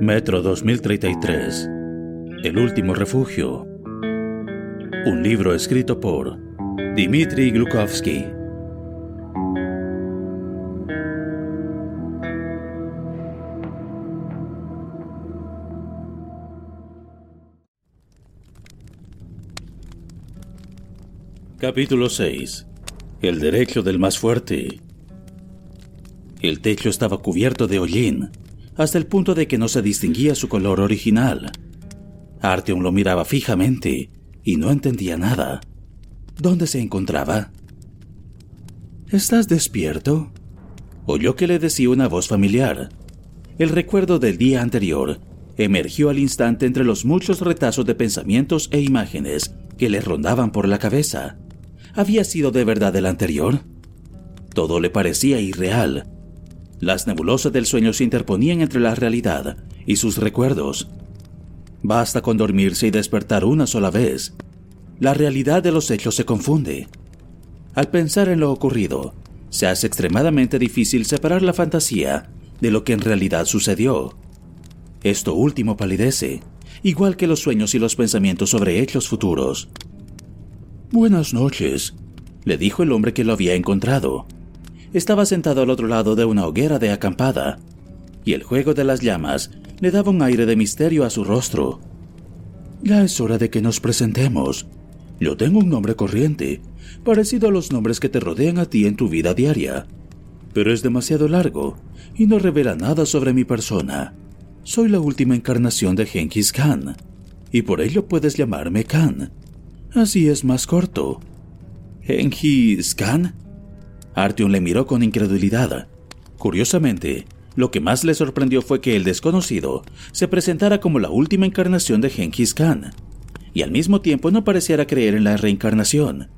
Metro 2033 El último refugio. Un libro escrito por Dmitry Glukovsky. Capítulo 6 El derecho del más fuerte. El techo estaba cubierto de hollín hasta el punto de que no se distinguía su color original. Artyom lo miraba fijamente y no entendía nada. ¿Dónde se encontraba? ¿Estás despierto? Oyó que le decía una voz familiar. El recuerdo del día anterior emergió al instante entre los muchos retazos de pensamientos e imágenes que le rondaban por la cabeza. ¿Había sido de verdad el anterior? Todo le parecía irreal, las nebulosas del sueño se interponían entre la realidad y sus recuerdos. Basta con dormirse y despertar una sola vez. La realidad de los hechos se confunde. Al pensar en lo ocurrido, se hace extremadamente difícil separar la fantasía de lo que en realidad sucedió. Esto último palidece, igual que los sueños y los pensamientos sobre hechos futuros. Buenas noches, le dijo el hombre que lo había encontrado estaba sentado al otro lado de una hoguera de acampada, y el juego de las llamas le daba un aire de misterio a su rostro. Ya es hora de que nos presentemos. Yo tengo un nombre corriente, parecido a los nombres que te rodean a ti en tu vida diaria, pero es demasiado largo y no revela nada sobre mi persona. Soy la última encarnación de Genghis Khan, y por ello puedes llamarme Khan. Así es más corto. ¿Genghis Khan? Artyom le miró con incredulidad. Curiosamente, lo que más le sorprendió fue que el desconocido se presentara como la última encarnación de Genghis Khan, y al mismo tiempo no pareciera creer en la reencarnación.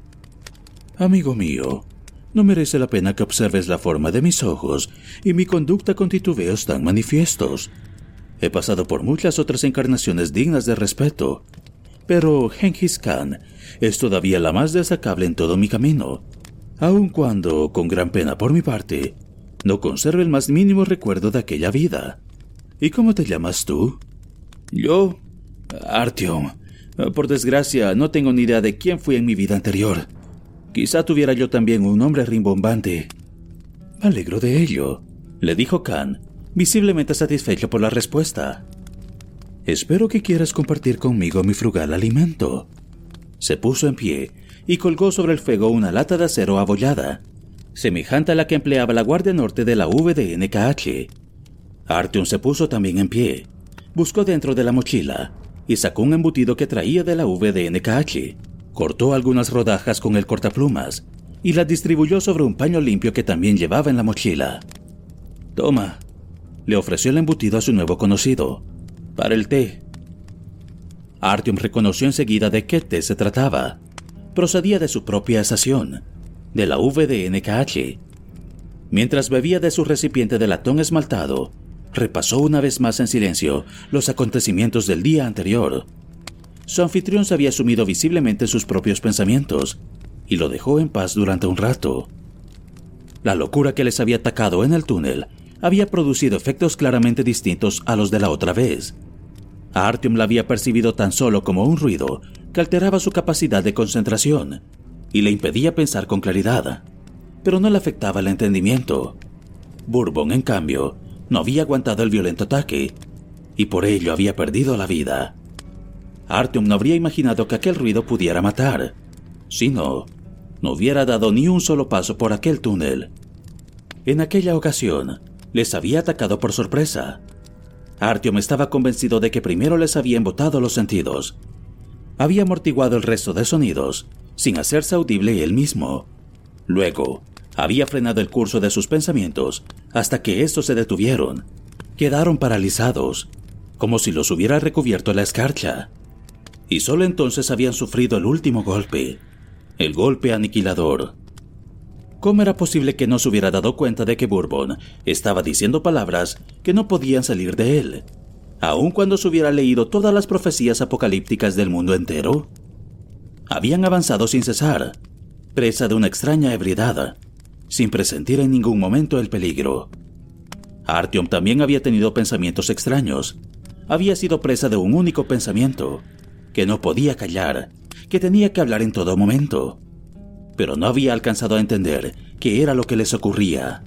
Amigo mío, no merece la pena que observes la forma de mis ojos y mi conducta con titubeos tan manifiestos. He pasado por muchas otras encarnaciones dignas de respeto, pero Genghis Khan es todavía la más destacable en todo mi camino aun cuando, con gran pena por mi parte, no conserve el más mínimo recuerdo de aquella vida. ¿Y cómo te llamas tú? Yo, Artyom. Por desgracia, no tengo ni idea de quién fui en mi vida anterior. Quizá tuviera yo también un nombre rimbombante. Me alegro de ello, le dijo Khan, visiblemente satisfecho por la respuesta. Espero que quieras compartir conmigo mi frugal alimento. Se puso en pie y colgó sobre el fuego una lata de acero abollada, semejante a la que empleaba la Guardia Norte de la VDNKH. Artyom se puso también en pie, buscó dentro de la mochila y sacó un embutido que traía de la VDNKH. Cortó algunas rodajas con el cortaplumas y las distribuyó sobre un paño limpio que también llevaba en la mochila. Toma, le ofreció el embutido a su nuevo conocido, para el té. Artyom reconoció enseguida de qué té se trataba. Procedía de su propia estación, de la VDNKH. Mientras bebía de su recipiente de latón esmaltado, repasó una vez más en silencio los acontecimientos del día anterior. Su anfitrión se había sumido visiblemente en sus propios pensamientos y lo dejó en paz durante un rato. La locura que les había atacado en el túnel había producido efectos claramente distintos a los de la otra vez. A Artyom la había percibido tan solo como un ruido alteraba su capacidad de concentración y le impedía pensar con claridad, pero no le afectaba el entendimiento. Bourbon, en cambio, no había aguantado el violento ataque y por ello había perdido la vida. Artyom no habría imaginado que aquel ruido pudiera matar. Si no, no hubiera dado ni un solo paso por aquel túnel. En aquella ocasión, les había atacado por sorpresa. Artyom estaba convencido de que primero les había embotado los sentidos. Había amortiguado el resto de sonidos, sin hacerse audible él mismo. Luego, había frenado el curso de sus pensamientos hasta que estos se detuvieron. Quedaron paralizados, como si los hubiera recubierto la escarcha. Y solo entonces habían sufrido el último golpe, el golpe aniquilador. ¿Cómo era posible que no se hubiera dado cuenta de que Bourbon estaba diciendo palabras que no podían salir de él, aun cuando se hubiera leído todas las profecías apocalípticas del mundo entero? Habían avanzado sin cesar, presa de una extraña ebriedad, sin presentir en ningún momento el peligro. Artyom también había tenido pensamientos extraños. Había sido presa de un único pensamiento, que no podía callar, que tenía que hablar en todo momento pero no había alcanzado a entender qué era lo que les ocurría.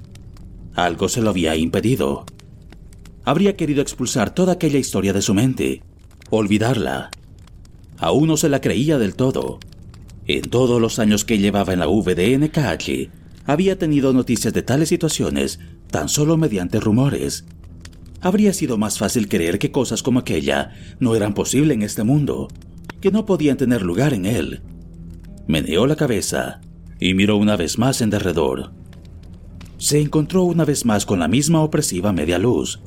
Algo se lo había impedido. Habría querido expulsar toda aquella historia de su mente, olvidarla. Aún no se la creía del todo. En todos los años que llevaba en la VDNKH, había tenido noticias de tales situaciones tan solo mediante rumores. Habría sido más fácil creer que cosas como aquella no eran posibles en este mundo, que no podían tener lugar en él meneó la cabeza y miró una vez más en derredor. Se encontró una vez más con la misma opresiva media luz.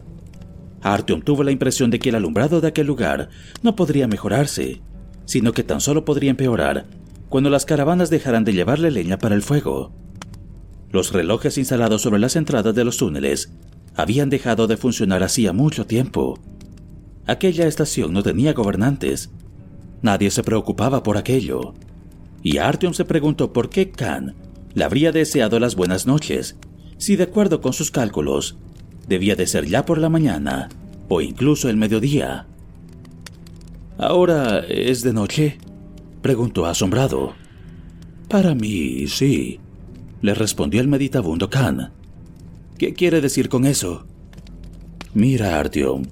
Artyom tuvo la impresión de que el alumbrado de aquel lugar no podría mejorarse, sino que tan solo podría empeorar cuando las caravanas dejaran de llevarle leña para el fuego. Los relojes instalados sobre las entradas de los túneles habían dejado de funcionar hacía mucho tiempo. Aquella estación no tenía gobernantes. Nadie se preocupaba por aquello y Artyom se preguntó por qué Khan le habría deseado las buenas noches, si de acuerdo con sus cálculos, debía de ser ya por la mañana o incluso el mediodía. ¿Ahora es de noche? preguntó asombrado. Para mí, sí, le respondió el meditabundo Khan. ¿Qué quiere decir con eso? Mira, Artyom,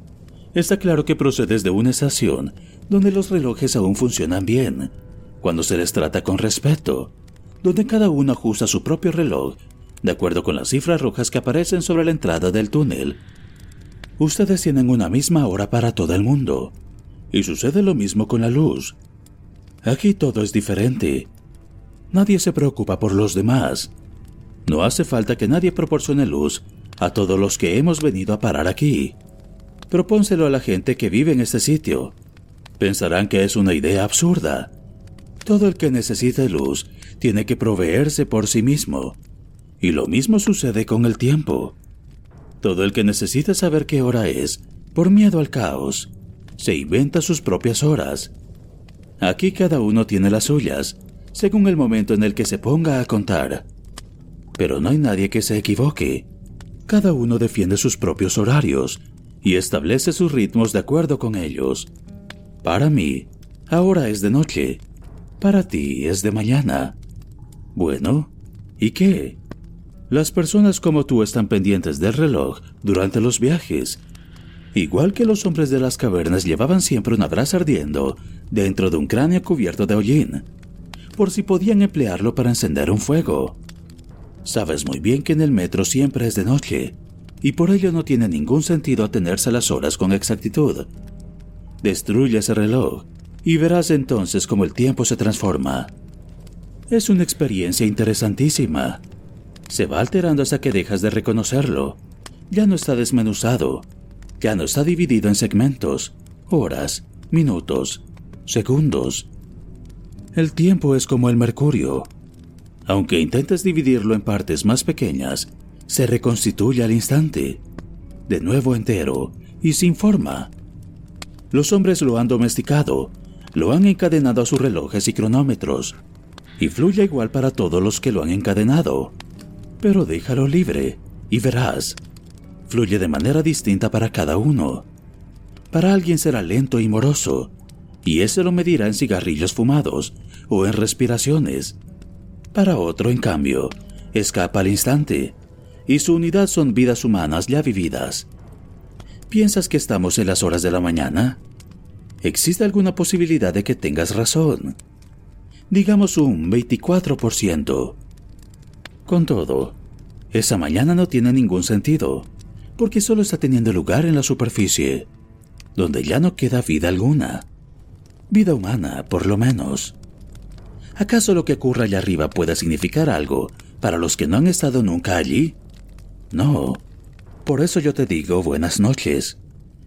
está claro que procedes de una estación donde los relojes aún funcionan bien cuando se les trata con respeto, donde cada uno ajusta su propio reloj de acuerdo con las cifras rojas que aparecen sobre la entrada del túnel. Ustedes tienen una misma hora para todo el mundo, y sucede lo mismo con la luz. Aquí todo es diferente. Nadie se preocupa por los demás. No hace falta que nadie proporcione luz a todos los que hemos venido a parar aquí. Propónselo a la gente que vive en este sitio. Pensarán que es una idea absurda. Todo el que necesita luz tiene que proveerse por sí mismo. Y lo mismo sucede con el tiempo. Todo el que necesita saber qué hora es, por miedo al caos, se inventa sus propias horas. Aquí cada uno tiene las suyas, según el momento en el que se ponga a contar. Pero no hay nadie que se equivoque. Cada uno defiende sus propios horarios y establece sus ritmos de acuerdo con ellos. Para mí, ahora es de noche para ti es de mañana. Bueno, ¿y qué? Las personas como tú están pendientes del reloj durante los viajes. Igual que los hombres de las cavernas llevaban siempre una brasa ardiendo dentro de un cráneo cubierto de hollín, por si podían emplearlo para encender un fuego. Sabes muy bien que en el metro siempre es de noche, y por ello no tiene ningún sentido atenerse las horas con exactitud. Destruye ese reloj y verás entonces cómo el tiempo se transforma. Es una experiencia interesantísima. Se va alterando hasta que dejas de reconocerlo. Ya no está desmenuzado, ya no está dividido en segmentos, horas, minutos, segundos. El tiempo es como el mercurio. Aunque intentes dividirlo en partes más pequeñas, se reconstituye al instante, de nuevo entero y sin forma. Los hombres lo han domesticado, lo han encadenado a sus relojes y cronómetros, y fluye igual para todos los que lo han encadenado. Pero déjalo libre y verás, fluye de manera distinta para cada uno. Para alguien será lento y moroso, y ese lo medirá en cigarrillos fumados o en respiraciones. Para otro, en cambio, escapa al instante, y su unidad son vidas humanas ya vividas. ¿Piensas que estamos en las horas de la mañana? Existe alguna posibilidad de que tengas razón. Digamos un 24%. Con todo, esa mañana no tiene ningún sentido, porque solo está teniendo lugar en la superficie, donde ya no queda vida alguna. Vida humana, por lo menos. ¿Acaso lo que ocurra allá arriba pueda significar algo para los que no han estado nunca allí? No. Por eso yo te digo buenas noches.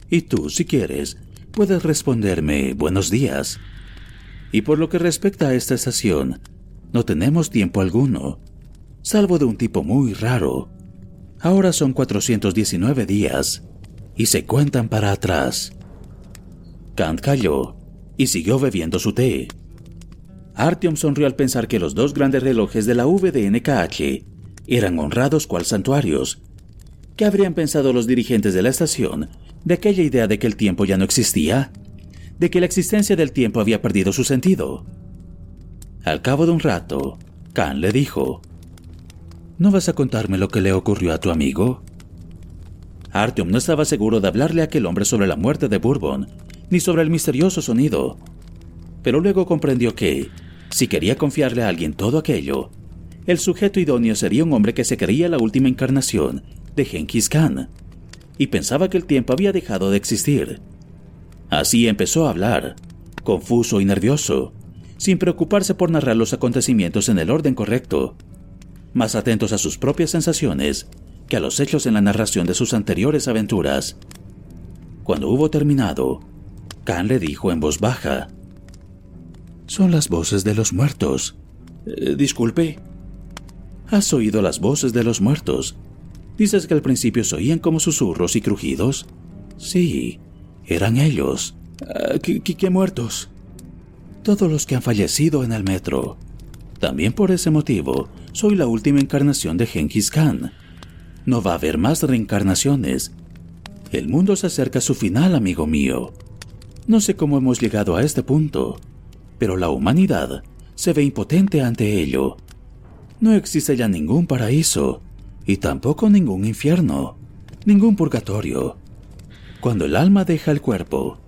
Y tú, si quieres, puedes responderme buenos días. Y por lo que respecta a esta estación, no tenemos tiempo alguno, salvo de un tipo muy raro. Ahora son 419 días, y se cuentan para atrás. Kant calló y siguió bebiendo su té. Artyom sonrió al pensar que los dos grandes relojes de la VDNKH eran honrados cual santuarios. ¿Qué habrían pensado los dirigentes de la estación de aquella idea de que el tiempo ya no existía? ¿De que la existencia del tiempo había perdido su sentido? Al cabo de un rato, Khan le dijo, ¿No vas a contarme lo que le ocurrió a tu amigo? Artyom no estaba seguro de hablarle a aquel hombre sobre la muerte de Bourbon, ni sobre el misterioso sonido. Pero luego comprendió que, si quería confiarle a alguien todo aquello, el sujeto idóneo sería un hombre que se creía la última encarnación de Genghis Khan y pensaba que el tiempo había dejado de existir. Así empezó a hablar, confuso y nervioso, sin preocuparse por narrar los acontecimientos en el orden correcto, más atentos a sus propias sensaciones que a los hechos en la narración de sus anteriores aventuras. Cuando hubo terminado, Khan le dijo en voz baja, son las voces de los muertos. Eh, disculpe. ¿Has oído las voces de los muertos? ¿Dices que al principio se oían como susurros y crujidos? Sí, eran ellos. Ah, ¿qué, qué muertos? Todos los que han fallecido en el metro. También por ese motivo, soy la última encarnación de Genghis Khan. No va a haber más reencarnaciones. El mundo se acerca a su final, amigo mío. No sé cómo hemos llegado a este punto, pero la humanidad se ve impotente ante ello. No existe ya ningún paraíso y tampoco ningún infierno, ningún purgatorio. Cuando el alma deja el cuerpo,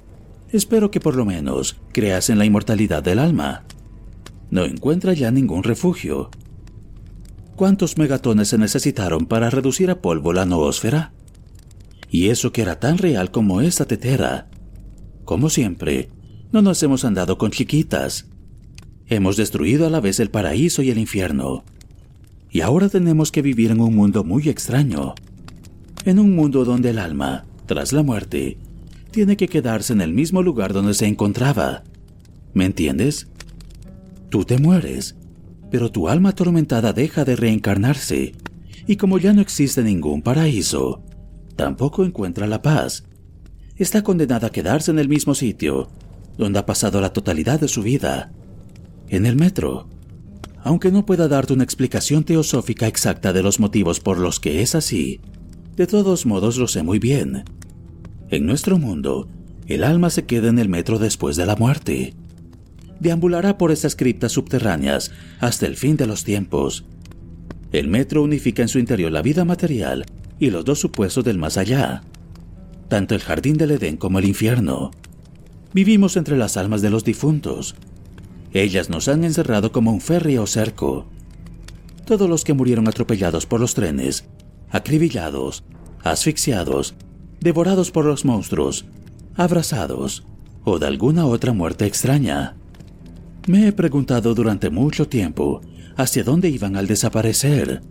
espero que por lo menos creas en la inmortalidad del alma. No encuentra ya ningún refugio. ¿Cuántos megatones se necesitaron para reducir a polvo la noósfera? Y eso que era tan real como esta tetera. Como siempre, no nos hemos andado con chiquitas. Hemos destruido a la vez el paraíso y el infierno. Y ahora tenemos que vivir en un mundo muy extraño. En un mundo donde el alma, tras la muerte, tiene que quedarse en el mismo lugar donde se encontraba. ¿Me entiendes? Tú te mueres, pero tu alma atormentada deja de reencarnarse, y como ya no existe ningún paraíso, tampoco encuentra la paz. Está condenada a quedarse en el mismo sitio, donde ha pasado la totalidad de su vida, en el metro. Aunque no pueda darte una explicación teosófica exacta de los motivos por los que es así, de todos modos lo sé muy bien. En nuestro mundo, el alma se queda en el metro después de la muerte. Deambulará por estas criptas subterráneas hasta el fin de los tiempos. El metro unifica en su interior la vida material y los dos supuestos del más allá. tanto el jardín del Edén como el infierno. Vivimos entre las almas de los difuntos. Ellas nos han encerrado como un férreo cerco. Todos los que murieron atropellados por los trenes, acribillados, asfixiados, devorados por los monstruos, abrazados o de alguna otra muerte extraña. Me he preguntado durante mucho tiempo hacia dónde iban al desaparecer,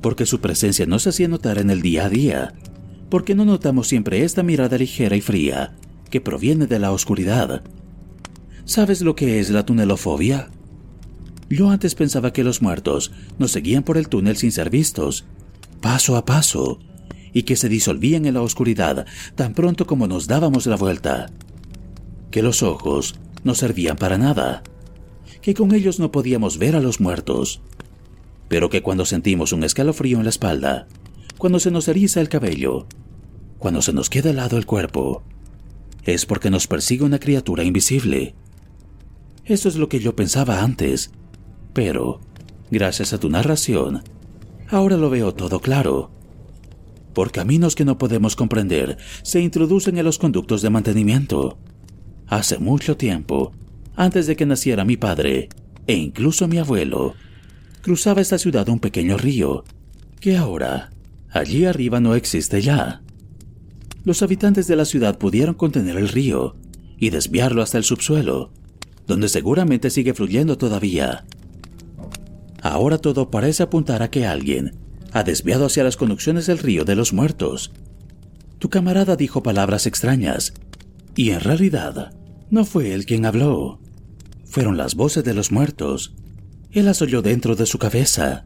porque su presencia no se hacía notar en el día a día, porque no notamos siempre esta mirada ligera y fría que proviene de la oscuridad. ¿Sabes lo que es la tunelofobia? Yo antes pensaba que los muertos nos seguían por el túnel sin ser vistos, paso a paso, y que se disolvían en la oscuridad tan pronto como nos dábamos la vuelta. Que los ojos no servían para nada. Que con ellos no podíamos ver a los muertos. Pero que cuando sentimos un escalofrío en la espalda, cuando se nos eriza el cabello, cuando se nos queda helado el cuerpo, es porque nos persigue una criatura invisible. Eso es lo que yo pensaba antes, pero, gracias a tu narración, ahora lo veo todo claro por caminos que no podemos comprender, se introducen en los conductos de mantenimiento. Hace mucho tiempo, antes de que naciera mi padre, e incluso mi abuelo, cruzaba esta ciudad un pequeño río, que ahora, allí arriba no existe ya. Los habitantes de la ciudad pudieron contener el río y desviarlo hasta el subsuelo, donde seguramente sigue fluyendo todavía. Ahora todo parece apuntar a que alguien ha desviado hacia las conducciones del río de los muertos. Tu camarada dijo palabras extrañas, y en realidad no fue él quien habló. Fueron las voces de los muertos. Él las oyó dentro de su cabeza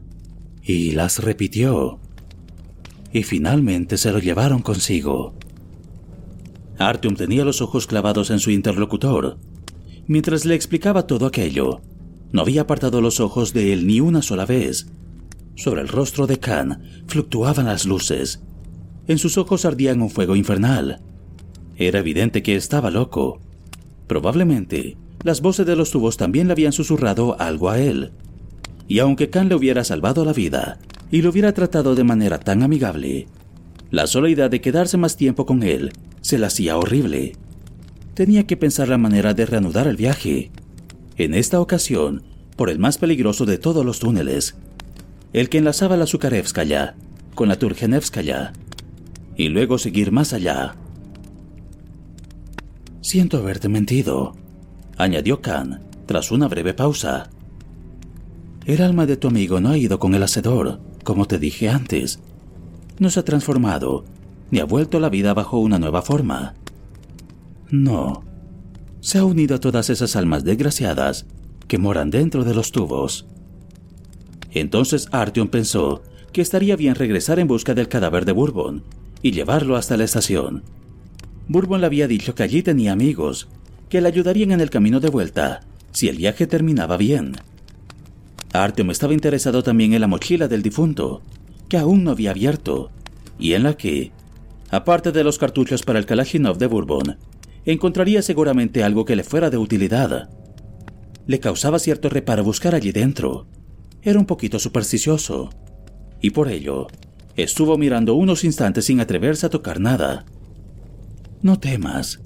y las repitió. Y finalmente se lo llevaron consigo. Artyom tenía los ojos clavados en su interlocutor. Mientras le explicaba todo aquello, no había apartado los ojos de él ni una sola vez, sobre el rostro de Khan fluctuaban las luces. En sus ojos ardían un fuego infernal. Era evidente que estaba loco. Probablemente, las voces de los tubos también le habían susurrado algo a él. Y aunque Khan le hubiera salvado la vida y lo hubiera tratado de manera tan amigable, la sola idea de quedarse más tiempo con él se le hacía horrible. Tenía que pensar la manera de reanudar el viaje. En esta ocasión, por el más peligroso de todos los túneles, el que enlazaba la Zukarevskaya con la Turgenevskaya, y luego seguir más allá. Siento haberte mentido, añadió Khan tras una breve pausa. El alma de tu amigo no ha ido con el hacedor, como te dije antes. No se ha transformado, ni ha vuelto la vida bajo una nueva forma. No, se ha unido a todas esas almas desgraciadas que moran dentro de los tubos. Entonces Artyom pensó que estaría bien regresar en busca del cadáver de Bourbon y llevarlo hasta la estación. Bourbon le había dicho que allí tenía amigos, que le ayudarían en el camino de vuelta si el viaje terminaba bien. Artyom estaba interesado también en la mochila del difunto, que aún no había abierto, y en la que, aparte de los cartuchos para el Kalashnikov de Bourbon, encontraría seguramente algo que le fuera de utilidad. Le causaba cierto reparo buscar allí dentro, era un poquito supersticioso, y por ello estuvo mirando unos instantes sin atreverse a tocar nada. No temas,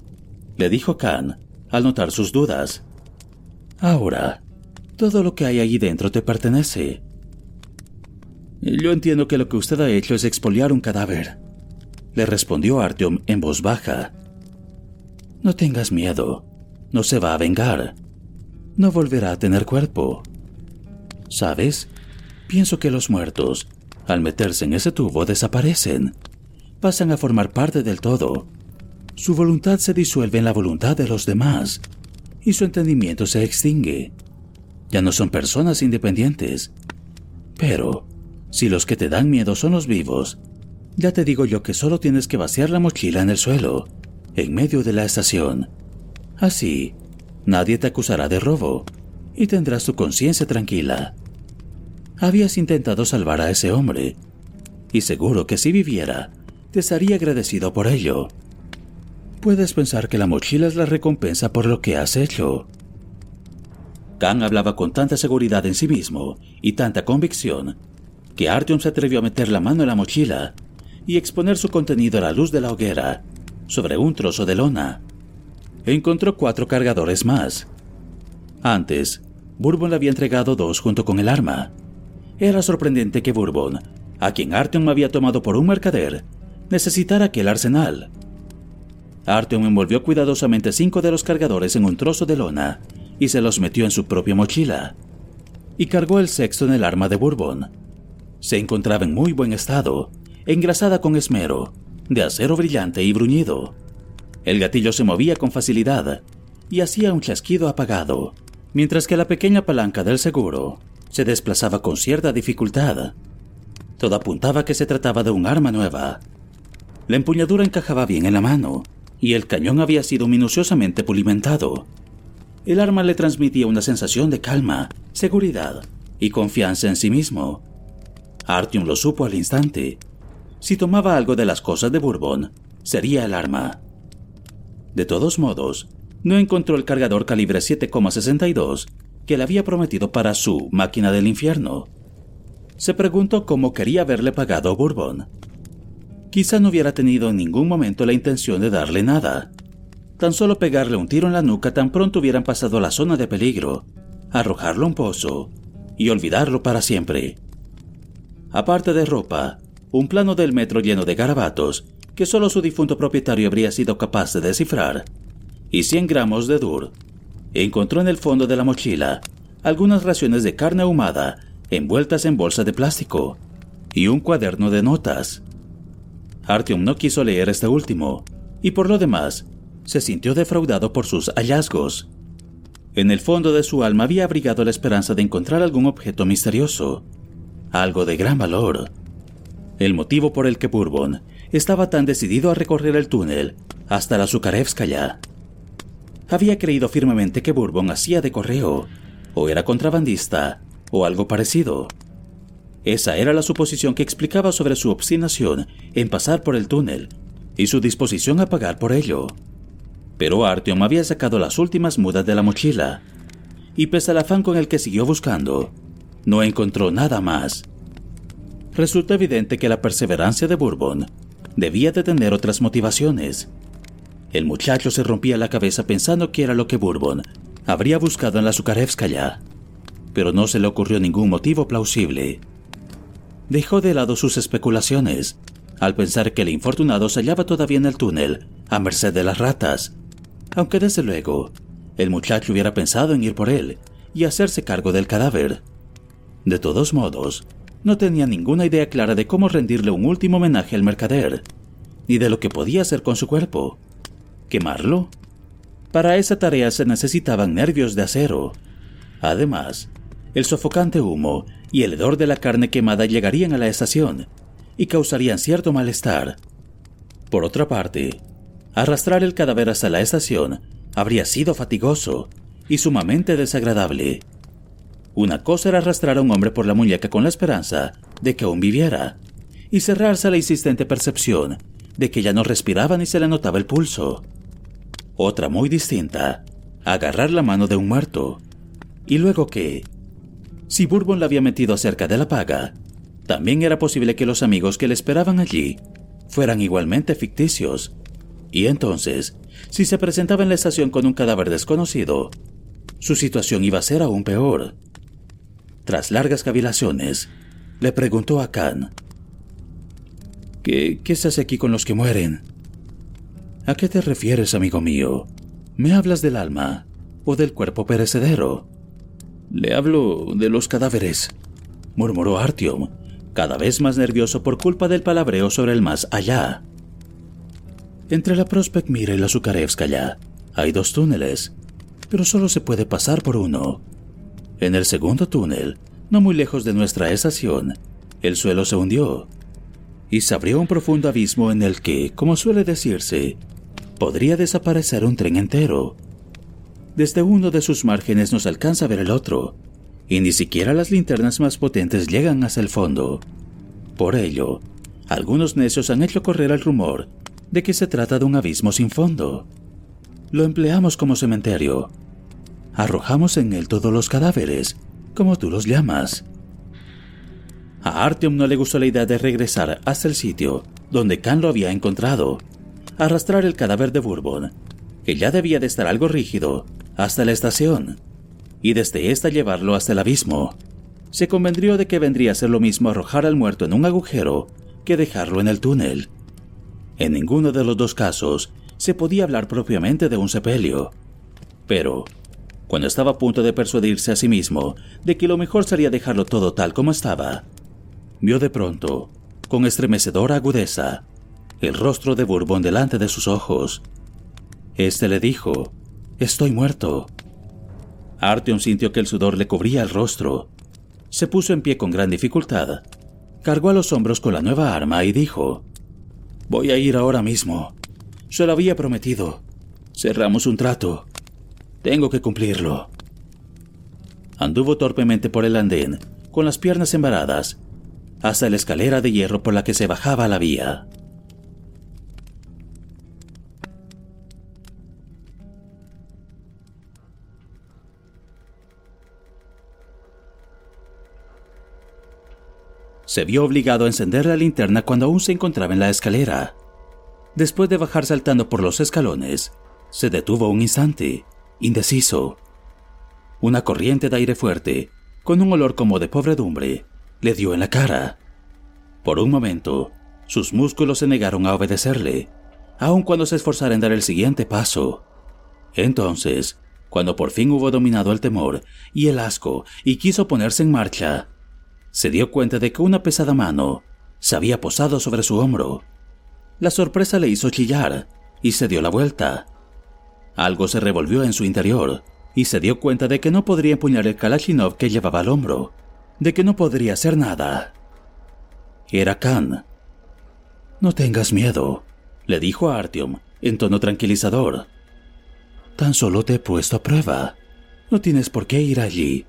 le dijo Khan al notar sus dudas. Ahora, todo lo que hay allí dentro te pertenece. Yo entiendo que lo que usted ha hecho es expoliar un cadáver, le respondió Artyom en voz baja. No tengas miedo, no se va a vengar, no volverá a tener cuerpo. ¿Sabes? Pienso que los muertos, al meterse en ese tubo, desaparecen. Pasan a formar parte del todo. Su voluntad se disuelve en la voluntad de los demás y su entendimiento se extingue. Ya no son personas independientes. Pero, si los que te dan miedo son los vivos, ya te digo yo que solo tienes que vaciar la mochila en el suelo, en medio de la estación. Así, nadie te acusará de robo y tendrás tu conciencia tranquila. Habías intentado salvar a ese hombre, y seguro que si viviera, te estaría agradecido por ello. Puedes pensar que la mochila es la recompensa por lo que has hecho. Khan hablaba con tanta seguridad en sí mismo y tanta convicción que Artyom se atrevió a meter la mano en la mochila y exponer su contenido a la luz de la hoguera sobre un trozo de lona. Encontró cuatro cargadores más. Antes, Bourbon le había entregado dos junto con el arma. Era sorprendente que Bourbon, a quien Artyom había tomado por un mercader, necesitara aquel arsenal. Artyom envolvió cuidadosamente cinco de los cargadores en un trozo de lona y se los metió en su propia mochila. Y cargó el sexto en el arma de Bourbon. Se encontraba en muy buen estado, engrasada con esmero, de acero brillante y bruñido. El gatillo se movía con facilidad y hacía un chasquido apagado, mientras que la pequeña palanca del seguro se desplazaba con cierta dificultad. Todo apuntaba que se trataba de un arma nueva. La empuñadura encajaba bien en la mano y el cañón había sido minuciosamente pulimentado. El arma le transmitía una sensación de calma, seguridad y confianza en sí mismo. Artyom lo supo al instante. Si tomaba algo de las cosas de Bourbon, sería el arma. De todos modos, no encontró el cargador calibre 7,62 que le había prometido para su máquina del infierno. Se preguntó cómo quería haberle pagado Bourbon. Quizá no hubiera tenido en ningún momento la intención de darle nada. Tan solo pegarle un tiro en la nuca tan pronto hubieran pasado la zona de peligro, arrojarlo a un pozo y olvidarlo para siempre. Aparte de ropa, un plano del metro lleno de garabatos que solo su difunto propietario habría sido capaz de descifrar, y 100 gramos de dur. Encontró en el fondo de la mochila algunas raciones de carne ahumada envueltas en bolsa de plástico y un cuaderno de notas. Artyom no quiso leer este último y por lo demás se sintió defraudado por sus hallazgos. En el fondo de su alma había abrigado la esperanza de encontrar algún objeto misterioso, algo de gran valor. El motivo por el que Bourbon estaba tan decidido a recorrer el túnel hasta la Zukarevskaya. Había creído firmemente que Bourbon hacía de correo, o era contrabandista, o algo parecido. Esa era la suposición que explicaba sobre su obstinación en pasar por el túnel y su disposición a pagar por ello. Pero Artyom había sacado las últimas mudas de la mochila, y pese al afán con el que siguió buscando, no encontró nada más. Resulta evidente que la perseverancia de Bourbon debía de tener otras motivaciones. El muchacho se rompía la cabeza pensando que era lo que Bourbon habría buscado en la Zukarevskaya, pero no se le ocurrió ningún motivo plausible. Dejó de lado sus especulaciones al pensar que el infortunado se hallaba todavía en el túnel, a merced de las ratas, aunque desde luego el muchacho hubiera pensado en ir por él y hacerse cargo del cadáver. De todos modos, no tenía ninguna idea clara de cómo rendirle un último homenaje al mercader, ni de lo que podía hacer con su cuerpo. ¿Quemarlo? Para esa tarea se necesitaban nervios de acero. Además, el sofocante humo y el hedor de la carne quemada llegarían a la estación y causarían cierto malestar. Por otra parte, arrastrar el cadáver hasta la estación habría sido fatigoso y sumamente desagradable. Una cosa era arrastrar a un hombre por la muñeca con la esperanza de que aún viviera, y cerrarse a la insistente percepción de que ya no respiraba ni se le notaba el pulso. Otra muy distinta, agarrar la mano de un muerto. Y luego que, si Bourbon la había metido cerca de la paga, también era posible que los amigos que le esperaban allí fueran igualmente ficticios. Y entonces, si se presentaba en la estación con un cadáver desconocido, su situación iba a ser aún peor. Tras largas cavilaciones, le preguntó a Khan, ¿Qué, ¿Qué se hace aquí con los que mueren? ¿A qué te refieres, amigo mío? ¿Me hablas del alma o del cuerpo perecedero? Le hablo de los cadáveres, murmuró Artyom, cada vez más nervioso por culpa del palabreo sobre el más allá. Entre la Prospect Mira y la Zukarevskaya hay dos túneles, pero solo se puede pasar por uno. En el segundo túnel, no muy lejos de nuestra estación, el suelo se hundió y se abrió un profundo abismo en el que, como suele decirse, podría desaparecer un tren entero. Desde uno de sus márgenes nos alcanza a ver el otro, y ni siquiera las linternas más potentes llegan hacia el fondo. Por ello, algunos necios han hecho correr el rumor de que se trata de un abismo sin fondo. Lo empleamos como cementerio, arrojamos en él todos los cadáveres, como tú los llamas. A Artyom no le gustó la idea de regresar hasta el sitio donde Khan lo había encontrado, arrastrar el cadáver de Bourbon, que ya debía de estar algo rígido, hasta la estación, y desde ésta llevarlo hasta el abismo. Se convendrió de que vendría a ser lo mismo arrojar al muerto en un agujero que dejarlo en el túnel. En ninguno de los dos casos se podía hablar propiamente de un sepelio. Pero, cuando estaba a punto de persuadirse a sí mismo de que lo mejor sería dejarlo todo tal como estaba, vio de pronto, con estremecedora agudeza, el rostro de Bourbon delante de sus ojos. Este le dijo, Estoy muerto. Artyom sintió que el sudor le cubría el rostro. Se puso en pie con gran dificultad, cargó a los hombros con la nueva arma y dijo, Voy a ir ahora mismo. Se lo había prometido. Cerramos un trato. Tengo que cumplirlo. Anduvo torpemente por el andén, con las piernas embaradas, hasta la escalera de hierro por la que se bajaba la vía. Se vio obligado a encender la linterna cuando aún se encontraba en la escalera. Después de bajar saltando por los escalones, se detuvo un instante, indeciso. Una corriente de aire fuerte, con un olor como de podredumbre, le dio en la cara. Por un momento, sus músculos se negaron a obedecerle, aun cuando se esforzara en dar el siguiente paso. Entonces, cuando por fin hubo dominado el temor y el asco y quiso ponerse en marcha, se dio cuenta de que una pesada mano se había posado sobre su hombro. La sorpresa le hizo chillar y se dio la vuelta. Algo se revolvió en su interior y se dio cuenta de que no podría empuñar el Kalashnikov que llevaba al hombro, de que no podría hacer nada. Era Khan. No tengas miedo, le dijo a Artyom en tono tranquilizador. Tan solo te he puesto a prueba. No tienes por qué ir allí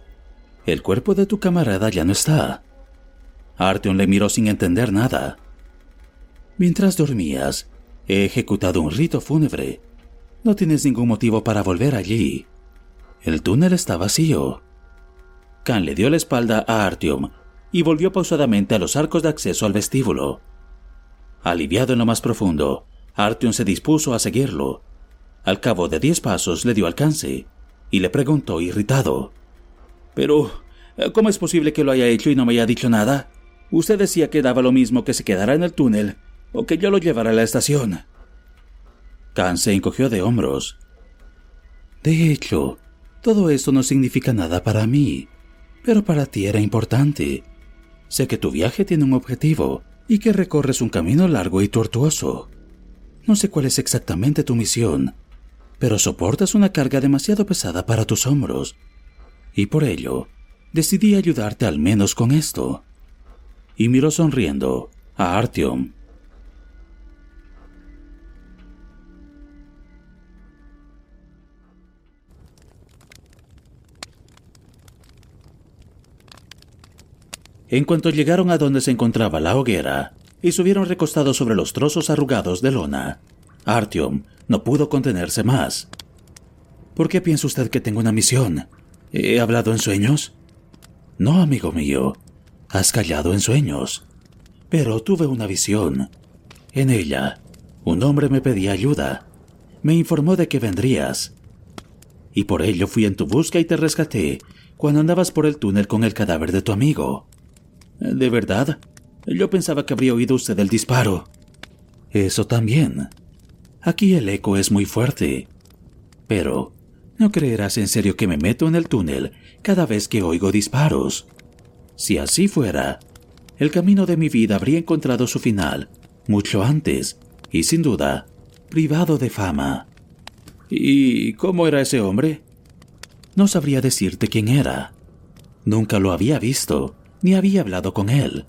el cuerpo de tu camarada ya no está. Artyom le miró sin entender nada. Mientras dormías, he ejecutado un rito fúnebre. No tienes ningún motivo para volver allí. El túnel está vacío. Khan le dio la espalda a Artyom y volvió pausadamente a los arcos de acceso al vestíbulo. Aliviado en lo más profundo, Artyom se dispuso a seguirlo. Al cabo de diez pasos le dio alcance y le preguntó irritado. Pero, eh, ¿cómo es posible que lo haya hecho y no me haya dicho nada? Usted decía que daba lo mismo que se quedara en el túnel o que yo lo llevara a la estación. Khan se encogió de hombros. De hecho, todo esto no significa nada para mí, pero para ti era importante. Sé que tu viaje tiene un objetivo y que recorres un camino largo y tortuoso. No sé cuál es exactamente tu misión, pero soportas una carga demasiado pesada para tus hombros y por ello decidí ayudarte al menos con esto. Y miró sonriendo a Artyom. En cuanto llegaron a donde se encontraba la hoguera y subieron recostados sobre los trozos arrugados de lona, Artyom no pudo contenerse más. ¿Por qué piensa usted que tengo una misión? ¿He hablado en sueños? No, amigo mío, has callado en sueños. Pero tuve una visión. En ella, un hombre me pedía ayuda. Me informó de que vendrías. Y por ello fui en tu busca y te rescaté cuando andabas por el túnel con el cadáver de tu amigo. ¿De verdad? Yo pensaba que habría oído usted el disparo. Eso también. Aquí el eco es muy fuerte. Pero no creerás en serio que me meto en el túnel cada vez que oigo disparos. Si así fuera, el camino de mi vida habría encontrado su final mucho antes y sin duda privado de fama. ¿Y cómo era ese hombre? No sabría decirte quién era. Nunca lo había visto, ni había hablado con él.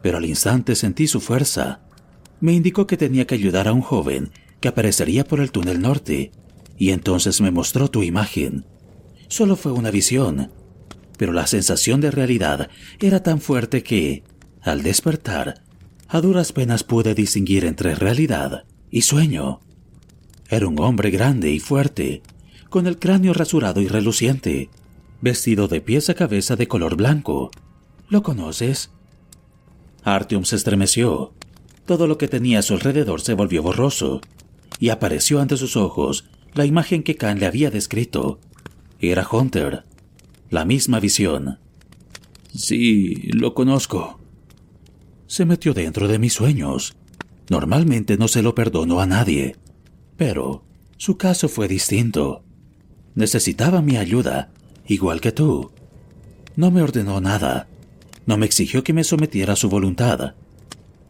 Pero al instante sentí su fuerza. Me indicó que tenía que ayudar a un joven que aparecería por el túnel norte y entonces me mostró tu imagen. Solo fue una visión, pero la sensación de realidad era tan fuerte que, al despertar, a duras penas pude distinguir entre realidad y sueño. Era un hombre grande y fuerte, con el cráneo rasurado y reluciente, vestido de pies a cabeza de color blanco. ¿Lo conoces? Artyom se estremeció. Todo lo que tenía a su alrededor se volvió borroso, y apareció ante sus ojos la imagen que Khan le había descrito. Era Hunter. La misma visión. Sí, lo conozco. Se metió dentro de mis sueños. Normalmente no se lo perdono a nadie, pero su caso fue distinto. Necesitaba mi ayuda, igual que tú. No me ordenó nada. No me exigió que me sometiera a su voluntad.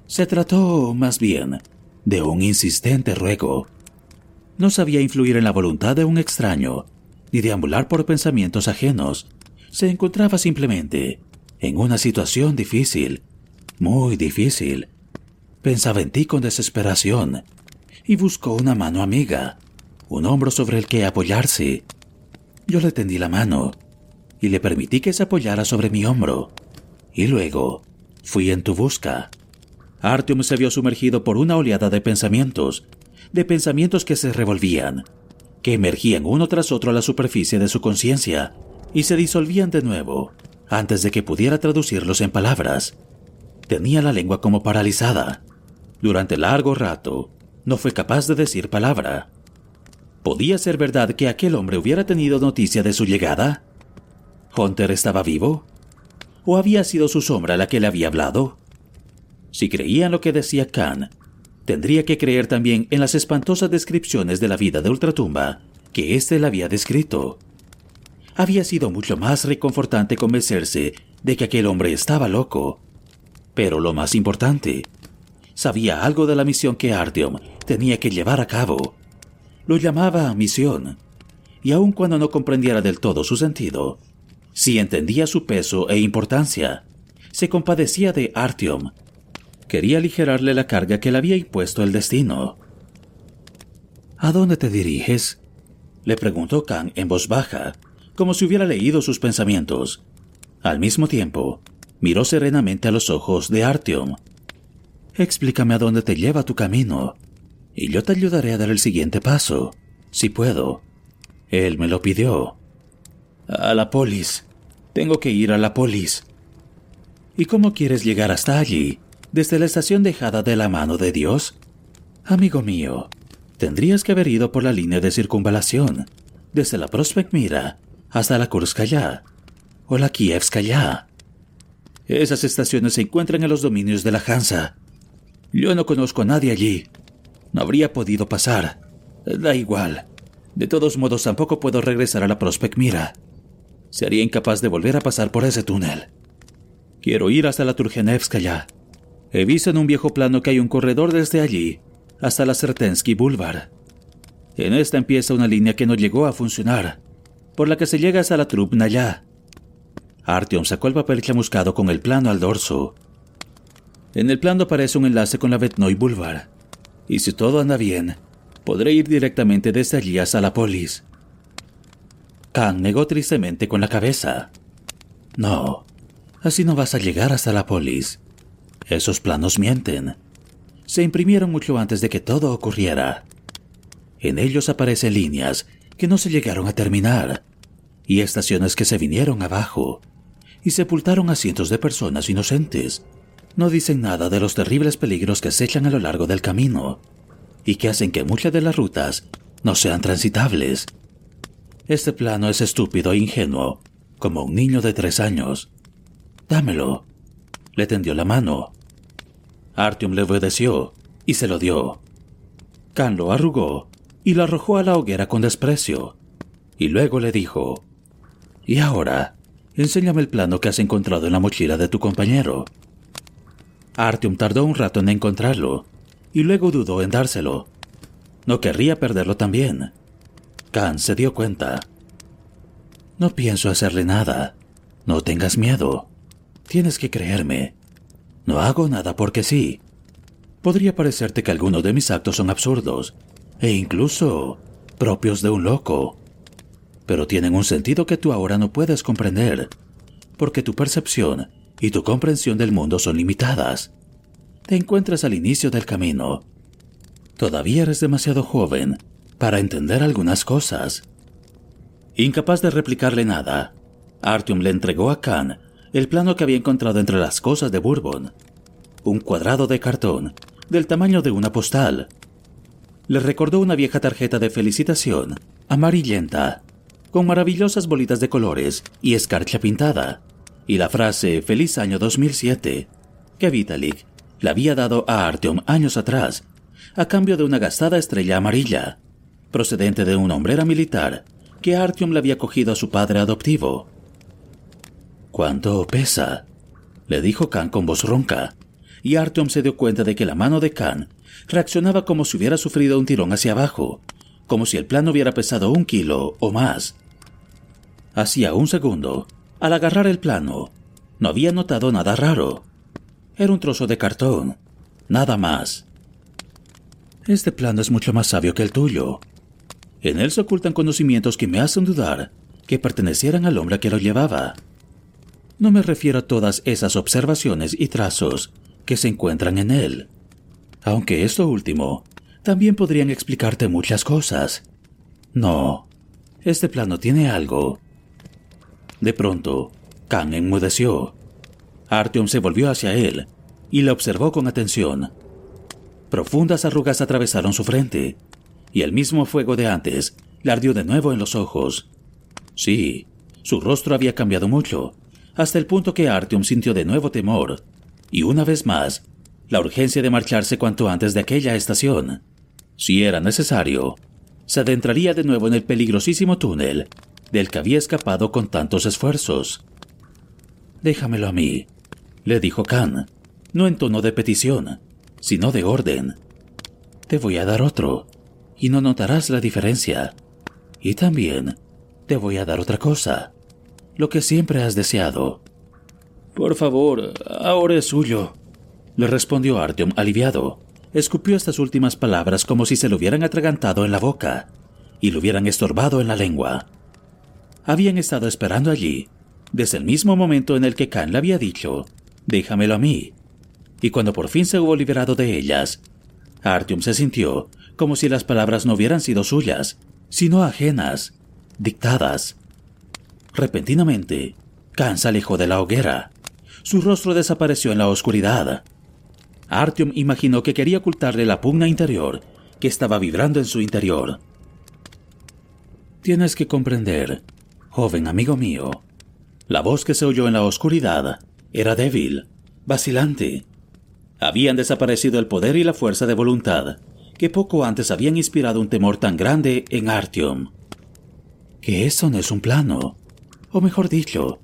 Se trató, más bien, de un insistente ruego. No sabía influir en la voluntad de un extraño, ni deambular por pensamientos ajenos. Se encontraba simplemente en una situación difícil, muy difícil. Pensaba en ti con desesperación y buscó una mano amiga, un hombro sobre el que apoyarse. Yo le tendí la mano y le permití que se apoyara sobre mi hombro. Y luego fui en tu busca. Artyom se vio sumergido por una oleada de pensamientos, de pensamientos que se revolvían, que emergían uno tras otro a la superficie de su conciencia y se disolvían de nuevo antes de que pudiera traducirlos en palabras. Tenía la lengua como paralizada. Durante largo rato, no fue capaz de decir palabra. ¿Podía ser verdad que aquel hombre hubiera tenido noticia de su llegada? ¿Hunter estaba vivo? ¿O había sido su sombra la que le había hablado? Si creía en lo que decía Khan, tendría que creer también en las espantosas descripciones de la vida de Ultratumba que éste le había descrito. Había sido mucho más reconfortante convencerse de que aquel hombre estaba loco. Pero lo más importante, sabía algo de la misión que Artyom tenía que llevar a cabo. Lo llamaba misión, y aun cuando no comprendiera del todo su sentido, si entendía su peso e importancia, se compadecía de Artyom. Quería aligerarle la carga que le había impuesto el destino. ¿A dónde te diriges? le preguntó Kang en voz baja, como si hubiera leído sus pensamientos. Al mismo tiempo, miró serenamente a los ojos de Artyom. Explícame a dónde te lleva tu camino, y yo te ayudaré a dar el siguiente paso, si puedo. Él me lo pidió. A la polis. Tengo que ir a la polis. ¿Y cómo quieres llegar hasta allí? ¿Desde la estación dejada de la mano de Dios? Amigo mío, tendrías que haber ido por la línea de circunvalación, desde la Prospect Mira hasta la Kurskaya o la Kievskaya. Esas estaciones se encuentran en los dominios de la Hansa. Yo no conozco a nadie allí. No habría podido pasar. Da igual. De todos modos, tampoco puedo regresar a la Prospect Mira. Sería incapaz de volver a pasar por ese túnel. Quiero ir hasta la Turgenevskaya. He visto en un viejo plano que hay un corredor desde allí hasta la Sertensky Boulevard. En esta empieza una línea que no llegó a funcionar por la que se llega hasta la Trubnaya. Artyom sacó el papel chamuscado con el plano al dorso. En el plano aparece un enlace con la Vetnoy Boulevard, y si todo anda bien, podré ir directamente desde allí hasta la polis. Khan negó tristemente con la cabeza. No, así no vas a llegar hasta la polis. Esos planos mienten. Se imprimieron mucho antes de que todo ocurriera. En ellos aparecen líneas que no se llegaron a terminar, y estaciones que se vinieron abajo, y sepultaron a cientos de personas inocentes. No dicen nada de los terribles peligros que acechan a lo largo del camino, y que hacen que muchas de las rutas no sean transitables. Este plano es estúpido e ingenuo, como un niño de tres años. Dámelo. Le tendió la mano. Artyom le obedeció y se lo dio. Khan lo arrugó y lo arrojó a la hoguera con desprecio. Y luego le dijo, Y ahora, enséñame el plano que has encontrado en la mochila de tu compañero. Artyom tardó un rato en encontrarlo, y luego dudó en dárselo. No querría perderlo también. Khan se dio cuenta. No pienso hacerle nada. No tengas miedo. Tienes que creerme. No hago nada porque sí. Podría parecerte que algunos de mis actos son absurdos, e incluso propios de un loco, pero tienen un sentido que tú ahora no puedes comprender, porque tu percepción y tu comprensión del mundo son limitadas. Te encuentras al inicio del camino. Todavía eres demasiado joven para entender algunas cosas. Incapaz de replicarle nada, Artyom le entregó a Khan el plano que había encontrado entre las cosas de Bourbon. Un cuadrado de cartón del tamaño de una postal le recordó una vieja tarjeta de felicitación, amarillenta, con maravillosas bolitas de colores y escarcha pintada, y la frase Feliz año 2007, que Vitalik le había dado a Artyom años atrás, a cambio de una gastada estrella amarilla, procedente de una hombrera militar que Artyom le había cogido a su padre adoptivo. ¿Cuánto pesa? le dijo Khan con voz ronca, y Artyom se dio cuenta de que la mano de Khan reaccionaba como si hubiera sufrido un tirón hacia abajo, como si el plano hubiera pesado un kilo o más. Hacía un segundo, al agarrar el plano, no había notado nada raro. Era un trozo de cartón, nada más. Este plano es mucho más sabio que el tuyo. En él se ocultan conocimientos que me hacen dudar que pertenecieran al hombre que lo llevaba. No me refiero a todas esas observaciones y trazos que se encuentran en él. Aunque esto último también podrían explicarte muchas cosas. No, este plano tiene algo. De pronto, Khan enmudeció. Artyom se volvió hacia él y le observó con atención. Profundas arrugas atravesaron su frente, y el mismo fuego de antes le ardió de nuevo en los ojos. Sí, su rostro había cambiado mucho, hasta el punto que Artyom sintió de nuevo temor y una vez más, la urgencia de marcharse cuanto antes de aquella estación. Si era necesario, se adentraría de nuevo en el peligrosísimo túnel del que había escapado con tantos esfuerzos. Déjamelo a mí, le dijo Khan, no en tono de petición, sino de orden. Te voy a dar otro, y no notarás la diferencia. Y también te voy a dar otra cosa, lo que siempre has deseado. Por favor, ahora es suyo, le respondió Artyom aliviado. Escupió estas últimas palabras como si se lo hubieran atragantado en la boca y lo hubieran estorbado en la lengua. Habían estado esperando allí, desde el mismo momento en el que Khan le había dicho, déjamelo a mí. Y cuando por fin se hubo liberado de ellas, Artyom se sintió como si las palabras no hubieran sido suyas, sino ajenas, dictadas. Repentinamente, Khan alejó de la hoguera su rostro desapareció en la oscuridad. Artyom imaginó que quería ocultarle la pugna interior que estaba vibrando en su interior. Tienes que comprender, joven amigo mío. La voz que se oyó en la oscuridad era débil, vacilante. Habían desaparecido el poder y la fuerza de voluntad que poco antes habían inspirado un temor tan grande en Artyom. Que eso no es un plano, o mejor dicho,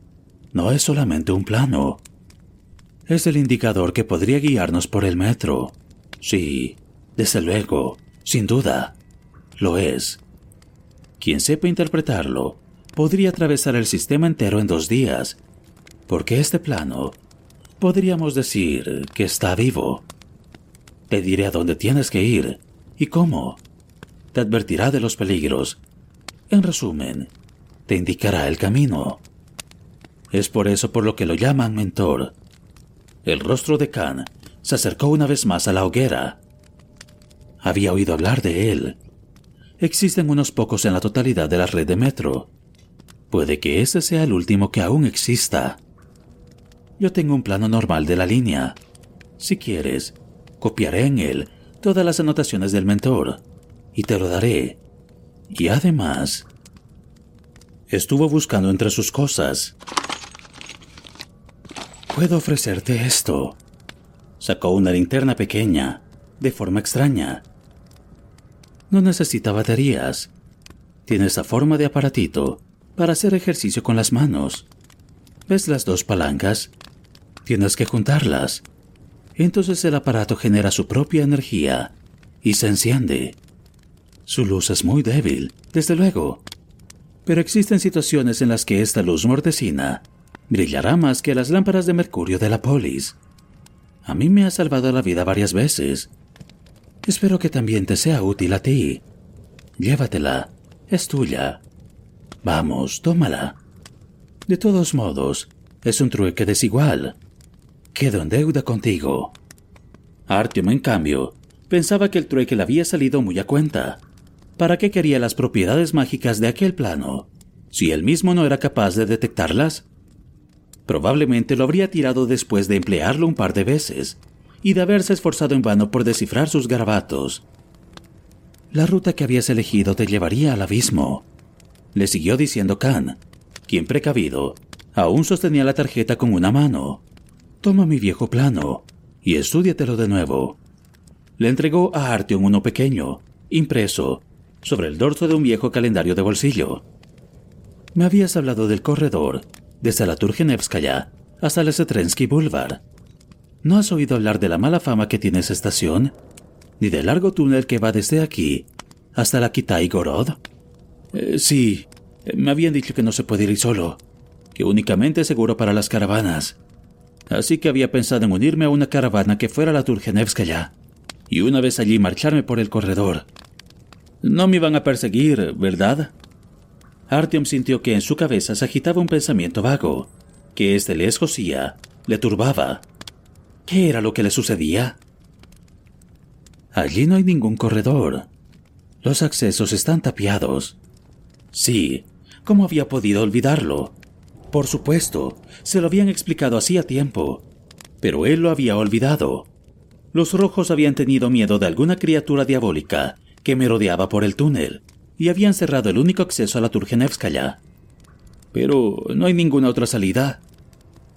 no es solamente un plano, es el indicador que podría guiarnos por el metro. Sí, desde luego, sin duda, lo es. Quien sepa interpretarlo podría atravesar el sistema entero en dos días, porque este plano podríamos decir que está vivo. Te diré a dónde tienes que ir y cómo. Te advertirá de los peligros. En resumen, te indicará el camino. Es por eso por lo que lo llaman mentor el rostro de Khan se acercó una vez más a la hoguera. Había oído hablar de él. Existen unos pocos en la totalidad de la red de metro. Puede que ese sea el último que aún exista. Yo tengo un plano normal de la línea. Si quieres, copiaré en él todas las anotaciones del mentor y te lo daré. Y además, estuvo buscando entre sus cosas Puedo ofrecerte esto. Sacó una linterna pequeña, de forma extraña. No necesita baterías. Tiene esa forma de aparatito para hacer ejercicio con las manos. ¿Ves las dos palancas? Tienes que juntarlas. Entonces el aparato genera su propia energía y se enciende. Su luz es muy débil, desde luego. Pero existen situaciones en las que esta luz mortecina brillará más que las lámparas de mercurio de la polis. A mí me ha salvado la vida varias veces. Espero que también te sea útil a ti. Llévatela, es tuya. Vamos, tómala. De todos modos, es un trueque desigual. Quedo en deuda contigo. Artyom, en cambio, pensaba que el trueque le había salido muy a cuenta. ¿Para qué quería las propiedades mágicas de aquel plano? Si él mismo no era capaz de detectarlas, Probablemente lo habría tirado después de emplearlo un par de veces y de haberse esforzado en vano por descifrar sus garabatos. La ruta que habías elegido te llevaría al abismo. Le siguió diciendo Khan, quien precavido aún sostenía la tarjeta con una mano. Toma mi viejo plano y estúdiatelo de nuevo. Le entregó a Artyom uno pequeño, impreso, sobre el dorso de un viejo calendario de bolsillo. Me habías hablado del corredor, desde la Turgenevskaya hasta el Setrensky Boulevard. ¿No has oído hablar de la mala fama que tiene esa estación? ¿Ni del largo túnel que va desde aquí hasta la Kitai Gorod? Eh, sí, me habían dicho que no se puede ir solo, que únicamente es seguro para las caravanas. Así que había pensado en unirme a una caravana que fuera la Turgenevskaya, y una vez allí marcharme por el corredor. No me iban a perseguir, ¿verdad? Artyom sintió que en su cabeza se agitaba un pensamiento vago, que este le escocía, le turbaba. ¿Qué era lo que le sucedía? Allí no hay ningún corredor. Los accesos están tapiados. Sí, ¿cómo había podido olvidarlo? Por supuesto, se lo habían explicado hacía tiempo, pero él lo había olvidado. Los rojos habían tenido miedo de alguna criatura diabólica que merodeaba por el túnel y habían cerrado el único acceso a la Turgenevskaya. Pero no hay ninguna otra salida,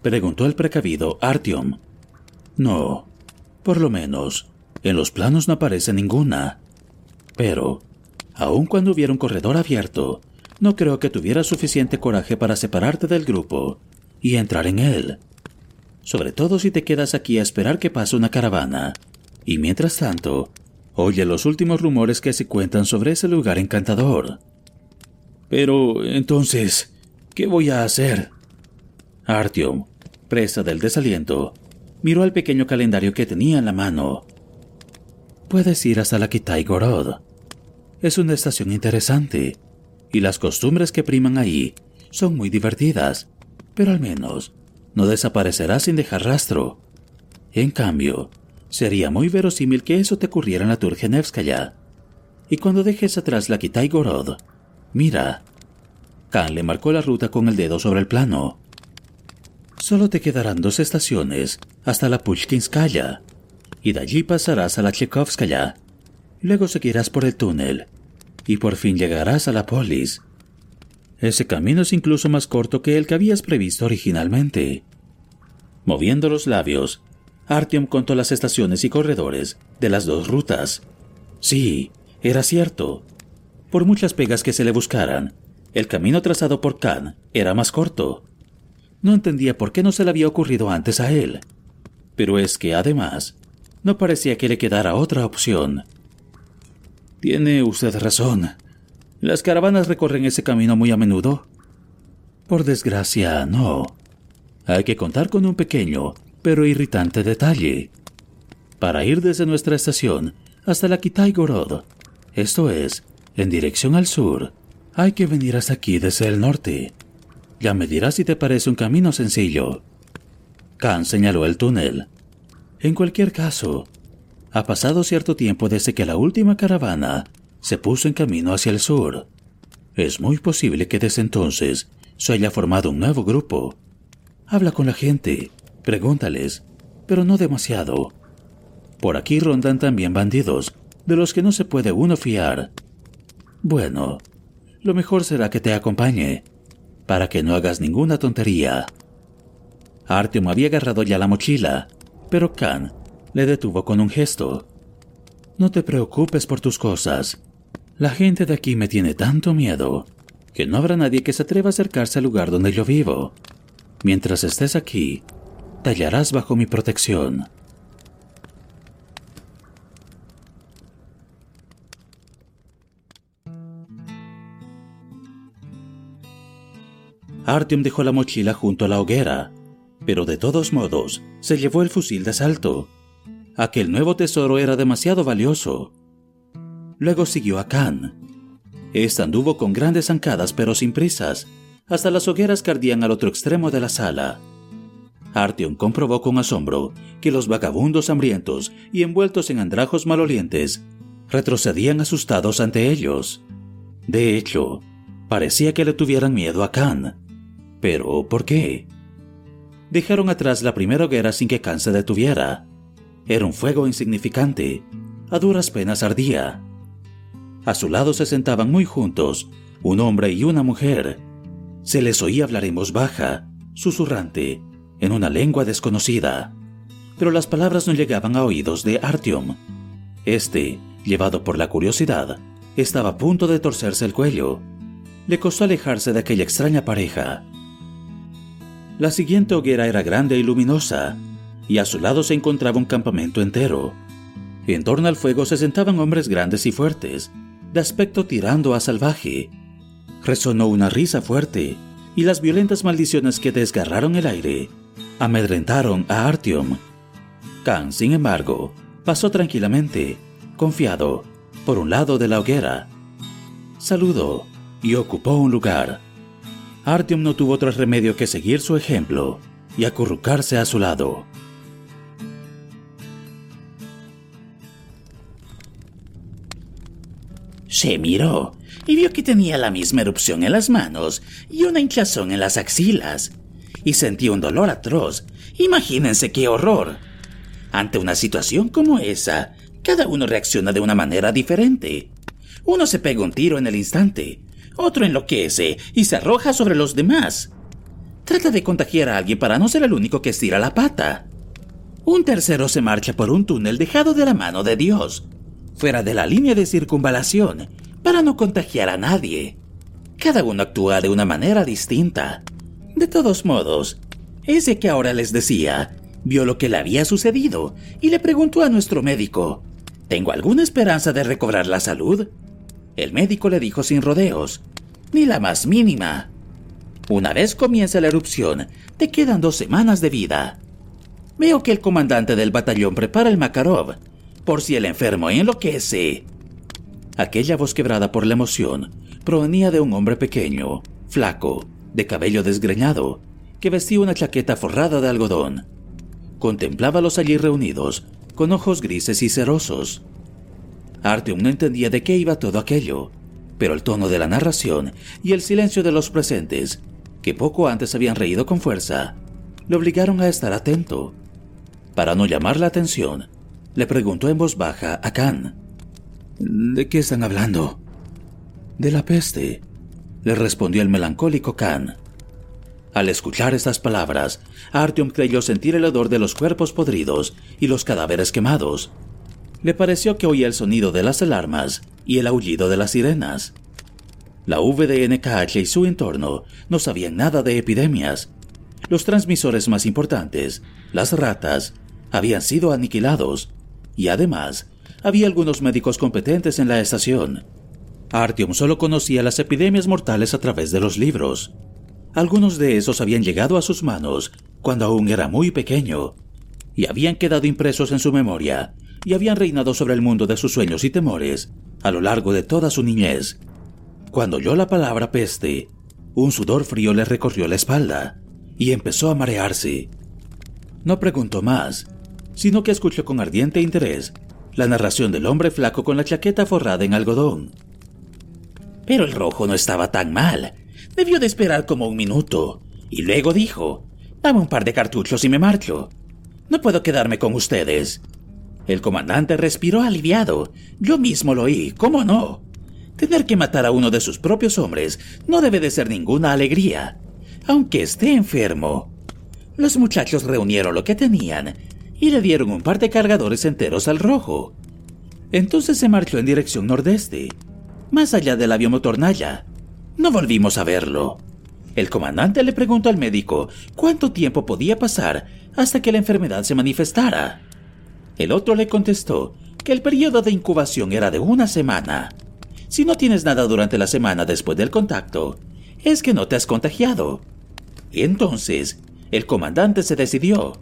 preguntó el precavido Artyom. No, por lo menos, en los planos no aparece ninguna. Pero, aun cuando hubiera un corredor abierto, no creo que tuviera suficiente coraje para separarte del grupo y entrar en él. Sobre todo si te quedas aquí a esperar que pase una caravana. Y mientras tanto, oye los últimos rumores que se cuentan sobre ese lugar encantador. Pero, entonces, ¿qué voy a hacer? Artyom, presa del desaliento, miró al pequeño calendario que tenía en la mano. Puedes ir hasta la Kitai Gorod. Es una estación interesante y las costumbres que priman ahí son muy divertidas, pero al menos no desaparecerás sin dejar rastro. En cambio, sería muy verosímil que eso te ocurriera en la Turgenevskaya. Y cuando dejes atrás la Kitai Gorod, mira. Khan le marcó la ruta con el dedo sobre el plano. Solo te quedarán dos estaciones hasta la Pushkinskaya, y de allí pasarás a la Tchekovskaya. Luego seguirás por el túnel y por fin llegarás a la polis. Ese camino es incluso más corto que el que habías previsto originalmente. Moviendo los labios, Artyom contó las estaciones y corredores de las dos rutas. Sí, era cierto. Por muchas pegas que se le buscaran, el camino trazado por Khan era más corto. No entendía por qué no se le había ocurrido antes a él. Pero es que, además, no parecía que le quedara otra opción. Tiene usted razón. Las caravanas recorren ese camino muy a menudo. Por desgracia, no. Hay que contar con un pequeño, pero irritante detalle. Para ir desde nuestra estación hasta la Kitai Gorod, esto es, en dirección al sur, hay que venir hasta aquí desde el norte. Ya me dirás si te parece un camino sencillo. Khan señaló el túnel. En cualquier caso, ha pasado cierto tiempo desde que la última caravana se puso en camino hacia el sur. Es muy posible que desde entonces se haya formado un nuevo grupo. Habla con la gente, pregúntales, pero no demasiado. Por aquí rondan también bandidos, de los que no se puede uno fiar. Bueno, lo mejor será que te acompañe, para que no hagas ninguna tontería. Artyom había agarrado ya la mochila, pero Khan le detuvo con un gesto. No te preocupes por tus cosas. La gente de aquí me tiene tanto miedo que no habrá nadie que se atreva a acercarse al lugar donde yo vivo. Mientras estés aquí, tallarás bajo mi protección. Artyom dejó la mochila junto a la hoguera, pero de todos modos se llevó el fusil de asalto Aquel nuevo tesoro era demasiado valioso. Luego siguió a Khan. Esta anduvo con grandes zancadas pero sin prisas, hasta las hogueras que ardían al otro extremo de la sala. Artyom comprobó con asombro que los vagabundos hambrientos y envueltos en andrajos malolientes retrocedían asustados ante ellos. De hecho, parecía que le tuvieran miedo a Khan. Pero, ¿por qué? Dejaron atrás la primera hoguera sin que Khan se detuviera. Era un fuego insignificante, a duras penas ardía. A su lado se sentaban muy juntos, un hombre y una mujer. Se les oía hablar en voz baja, susurrante, en una lengua desconocida. Pero las palabras no llegaban a oídos de Artyom. Este, llevado por la curiosidad, estaba a punto de torcerse el cuello. Le costó alejarse de aquella extraña pareja. La siguiente hoguera era grande y luminosa, y a su lado se encontraba un campamento entero. En torno al fuego se sentaban hombres grandes y fuertes, de aspecto tirando a salvaje. Resonó una risa fuerte, y las violentas maldiciones que desgarraron el aire amedrentaron a Artyom. Khan, sin embargo, pasó tranquilamente, confiado, por un lado de la hoguera. Saludó y ocupó un lugar. Artyom no tuvo otro remedio que seguir su ejemplo y acurrucarse a su lado. Se miró y vio que tenía la misma erupción en las manos y una hinchazón en las axilas. Y sentía un dolor atroz. Imagínense qué horror. Ante una situación como esa, cada uno reacciona de una manera diferente. Uno se pega un tiro en el instante, otro enloquece y se arroja sobre los demás. Trata de contagiar a alguien para no ser el único que estira la pata. Un tercero se marcha por un túnel dejado de la mano de Dios, fuera de la línea de circunvalación, para no contagiar a nadie. Cada uno actúa de una manera distinta. De todos modos, ese que ahora les decía, vio lo que le había sucedido y le preguntó a nuestro médico, ¿tengo alguna esperanza de recobrar la salud? El médico le dijo sin rodeos, ni la más mínima. Una vez comienza la erupción, te quedan dos semanas de vida. Veo que el comandante del batallón prepara el Makarov, por si el enfermo enloquece. Aquella voz quebrada por la emoción provenía de un hombre pequeño, flaco, de cabello desgreñado, que vestía una chaqueta forrada de algodón. Contemplaba a los allí reunidos, con ojos grises y cerosos. Artyom no entendía de qué iba todo aquello, pero el tono de la narración y el silencio de los presentes, que poco antes habían reído con fuerza, le obligaron a estar atento. Para no llamar la atención, le preguntó en voz baja a Khan. ¿De qué están hablando? De la peste, le respondió el melancólico Khan. Al escuchar estas palabras, Artyom creyó sentir el odor de los cuerpos podridos y los cadáveres quemados. Le pareció que oía el sonido de las alarmas y el aullido de las sirenas. La VDNKH y su entorno no sabían nada de epidemias. Los transmisores más importantes, las ratas, habían sido aniquilados y además había algunos médicos competentes en la estación. Artyom solo conocía las epidemias mortales a través de los libros. Algunos de esos habían llegado a sus manos cuando aún era muy pequeño y habían quedado impresos en su memoria y habían reinado sobre el mundo de sus sueños y temores a lo largo de toda su niñez. Cuando oyó la palabra peste, un sudor frío le recorrió la espalda y empezó a marearse. No preguntó más, sino que escuchó con ardiente interés la narración del hombre flaco con la chaqueta forrada en algodón. Pero el rojo no estaba tan mal. Debió de esperar como un minuto. Y luego dijo, dame un par de cartuchos y me marcho. No puedo quedarme con ustedes. El comandante respiró aliviado. Yo mismo lo oí, ¿cómo no? Tener que matar a uno de sus propios hombres no debe de ser ninguna alegría, aunque esté enfermo. Los muchachos reunieron lo que tenían y le dieron un par de cargadores enteros al rojo. Entonces se marchó en dirección nordeste, más allá del aviomotor Naya. No volvimos a verlo. El comandante le preguntó al médico cuánto tiempo podía pasar hasta que la enfermedad se manifestara. El otro le contestó que el periodo de incubación era de una semana. Si no tienes nada durante la semana después del contacto, es que no te has contagiado. Y entonces, el comandante se decidió.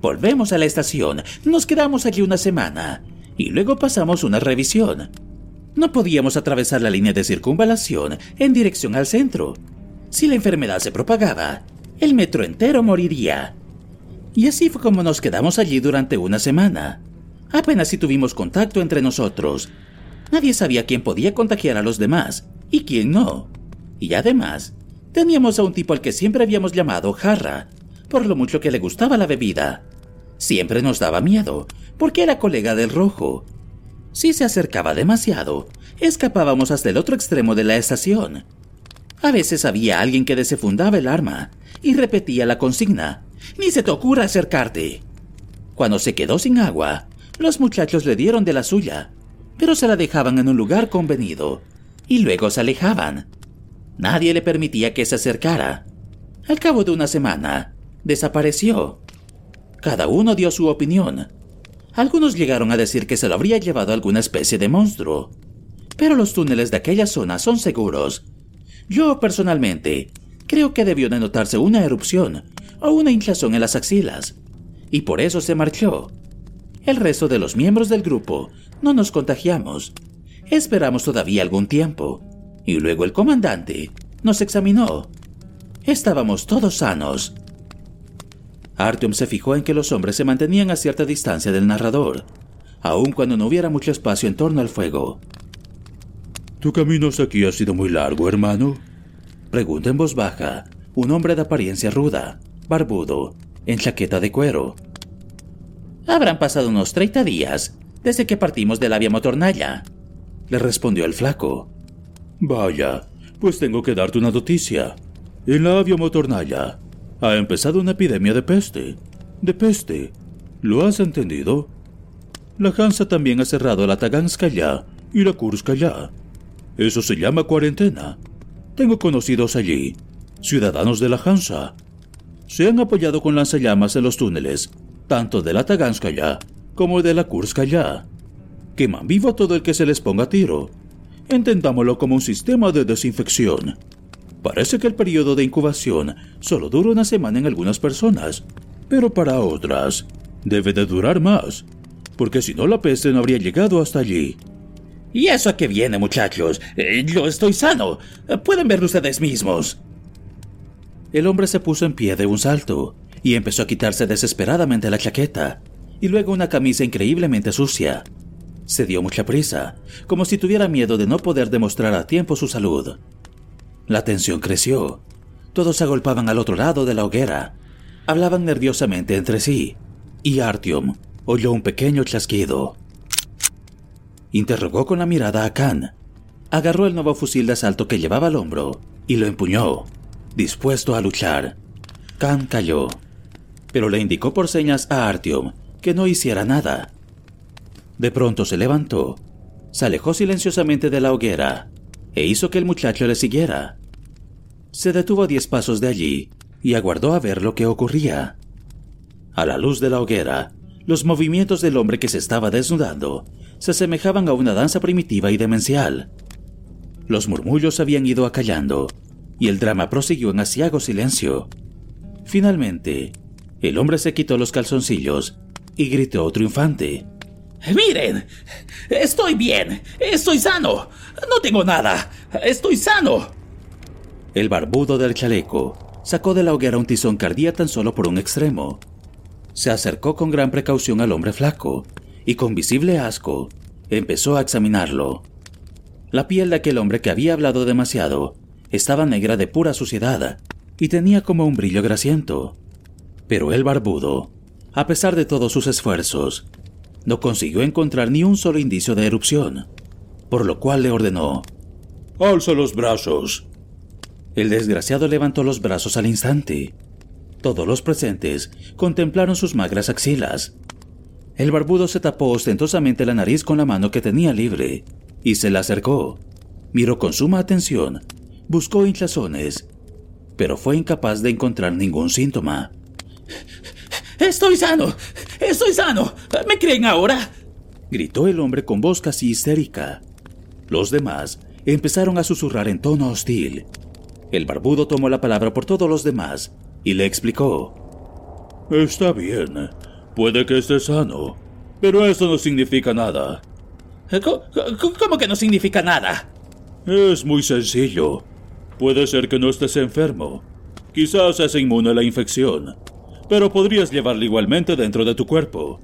Volvemos a la estación, nos quedamos allí una semana y luego pasamos una revisión. No podíamos atravesar la línea de circunvalación en dirección al centro. Si la enfermedad se propagaba, el metro entero moriría. Y así fue como nos quedamos allí durante una semana. Apenas si tuvimos contacto entre nosotros. Nadie sabía quién podía contagiar a los demás y quién no. Y además, teníamos a un tipo al que siempre habíamos llamado Jarra, por lo mucho que le gustaba la bebida. Siempre nos daba miedo, porque era colega del rojo. Si se acercaba demasiado, escapábamos hasta el otro extremo de la estación. A veces había alguien que desenfundaba el arma y repetía la consigna, ni se te ocurra acercarte. Cuando se quedó sin agua, los muchachos le dieron de la suya, pero se la dejaban en un lugar convenido y luego se alejaban. Nadie le permitía que se acercara. Al cabo de una semana, desapareció. Cada uno dio su opinión. Algunos llegaron a decir que se lo habría llevado alguna especie de monstruo. Pero los túneles de aquella zona son seguros. Yo, personalmente, creo que debió de notarse una erupción o una hinchazón en las axilas. Y por eso se marchó. El resto de los miembros del grupo no nos contagiamos. Esperamos todavía algún tiempo. Y luego el comandante nos examinó. Estábamos todos sanos. Artyom se fijó en que los hombres se mantenían a cierta distancia del narrador, aun cuando no hubiera mucho espacio en torno al fuego. ¿Tu camino hasta aquí ha sido muy largo, hermano? Pregunta en voz baja un hombre de apariencia ruda, barbudo, en chaqueta de cuero. Habrán pasado unos 30 días desde que partimos de la vía motornaya, le respondió el flaco. Vaya, pues tengo que darte una noticia. En la avia motornaya ha empezado una epidemia de peste. De peste. ¿Lo has entendido? La Hansa también ha cerrado la Taganskaya y la Kurskaya. Eso se llama cuarentena. Tengo conocidos allí, ciudadanos de la Hansa. Se han apoyado con lanzallamas en los túneles, tanto de la Taganskaya como de la Kurskaya. Queman vivo a todo el que se les ponga tiro. Entendámoslo como un sistema de desinfección. Parece que el periodo de incubación solo dura una semana en algunas personas, pero para otras debe de durar más, porque si no la peste no habría llegado hasta allí. ¿Y eso a qué viene, muchachos? Eh, yo estoy sano. Pueden verlo ustedes mismos. El hombre se puso en pie de un salto y empezó a quitarse desesperadamente la chaqueta y luego una camisa increíblemente sucia. Se dio mucha prisa, como si tuviera miedo de no poder demostrar a tiempo su salud. La tensión creció. Todos se agolpaban al otro lado de la hoguera. Hablaban nerviosamente entre sí, y Artyom oyó un pequeño chasquido. Interrogó con la mirada a Khan. Agarró el nuevo fusil de asalto que llevaba al hombro y lo empuñó, dispuesto a luchar. Khan cayó, pero le indicó por señas a Artyom que no hiciera nada. De pronto se levantó, se alejó silenciosamente de la hoguera e hizo que el muchacho le siguiera. Se detuvo a diez pasos de allí y aguardó a ver lo que ocurría. A la luz de la hoguera, los movimientos del hombre que se estaba desnudando se asemejaban a una danza primitiva y demencial. Los murmullos habían ido acallando y el drama prosiguió en asiago silencio. Finalmente, el hombre se quitó los calzoncillos y gritó triunfante. Miren, estoy bien, estoy sano, no tengo nada, estoy sano. El barbudo del chaleco sacó de la hoguera un tizón que ardía tan solo por un extremo. Se acercó con gran precaución al hombre flaco y con visible asco empezó a examinarlo. La piel de aquel hombre que había hablado demasiado estaba negra de pura suciedad y tenía como un brillo grasiento. Pero el barbudo, a pesar de todos sus esfuerzos, no consiguió encontrar ni un solo indicio de erupción, por lo cual le ordenó, Alza los brazos. El desgraciado levantó los brazos al instante. Todos los presentes contemplaron sus magras axilas. El barbudo se tapó ostentosamente la nariz con la mano que tenía libre el barbudo tomó la palabra por todos los demás y le explicó. Está bien, puede que esté sano, pero eso no significa nada. ¿Cómo que no significa nada? Es muy sencillo. Puede ser que no estés enfermo. Quizás seas inmune a la infección, pero podrías llevarla igualmente dentro de tu cuerpo.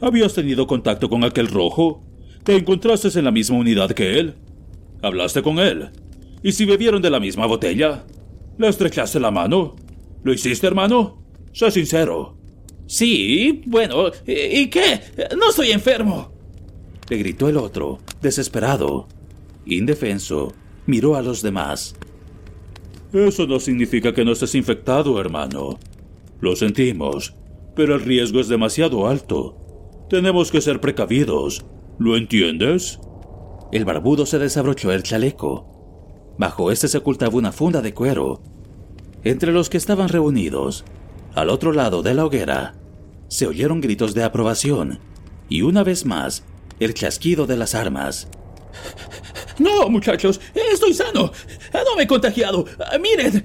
¿Habías tenido contacto con aquel rojo? ¿Te encontraste en la misma unidad que él? ¿Hablaste con él? ¿Y si bebieron de la misma botella? ¿Le estrechaste la mano? ¿Lo hiciste, hermano? Sé sincero. Sí, bueno, ¿y qué? No estoy enfermo. le gritó el otro, desesperado. Indefenso, miró a los demás. Eso no significa que no estés infectado, hermano. Lo sentimos, pero el riesgo es demasiado alto. Tenemos que ser precavidos. ¿Lo entiendes? El barbudo se desabrochó el chaleco. Bajo este se ocultaba una funda de cuero. Entre los que estaban reunidos, al otro lado de la hoguera, se oyeron gritos de aprobación y una vez más el chasquido de las armas. No, muchachos, estoy sano. No me he contagiado. Miren.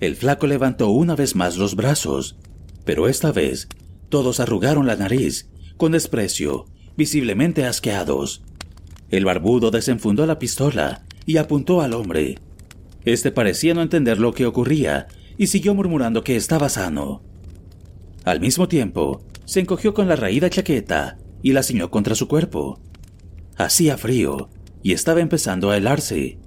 El flaco levantó una vez más los brazos, pero esta vez todos arrugaron la nariz, con desprecio, visiblemente asqueados. El barbudo desenfundó la pistola y apuntó al hombre. Este parecía no entender lo que ocurría y siguió murmurando que estaba sano. Al mismo tiempo, se encogió con la raída chaqueta y la ciñó contra su cuerpo. Hacía frío y estaba empezando a helarse.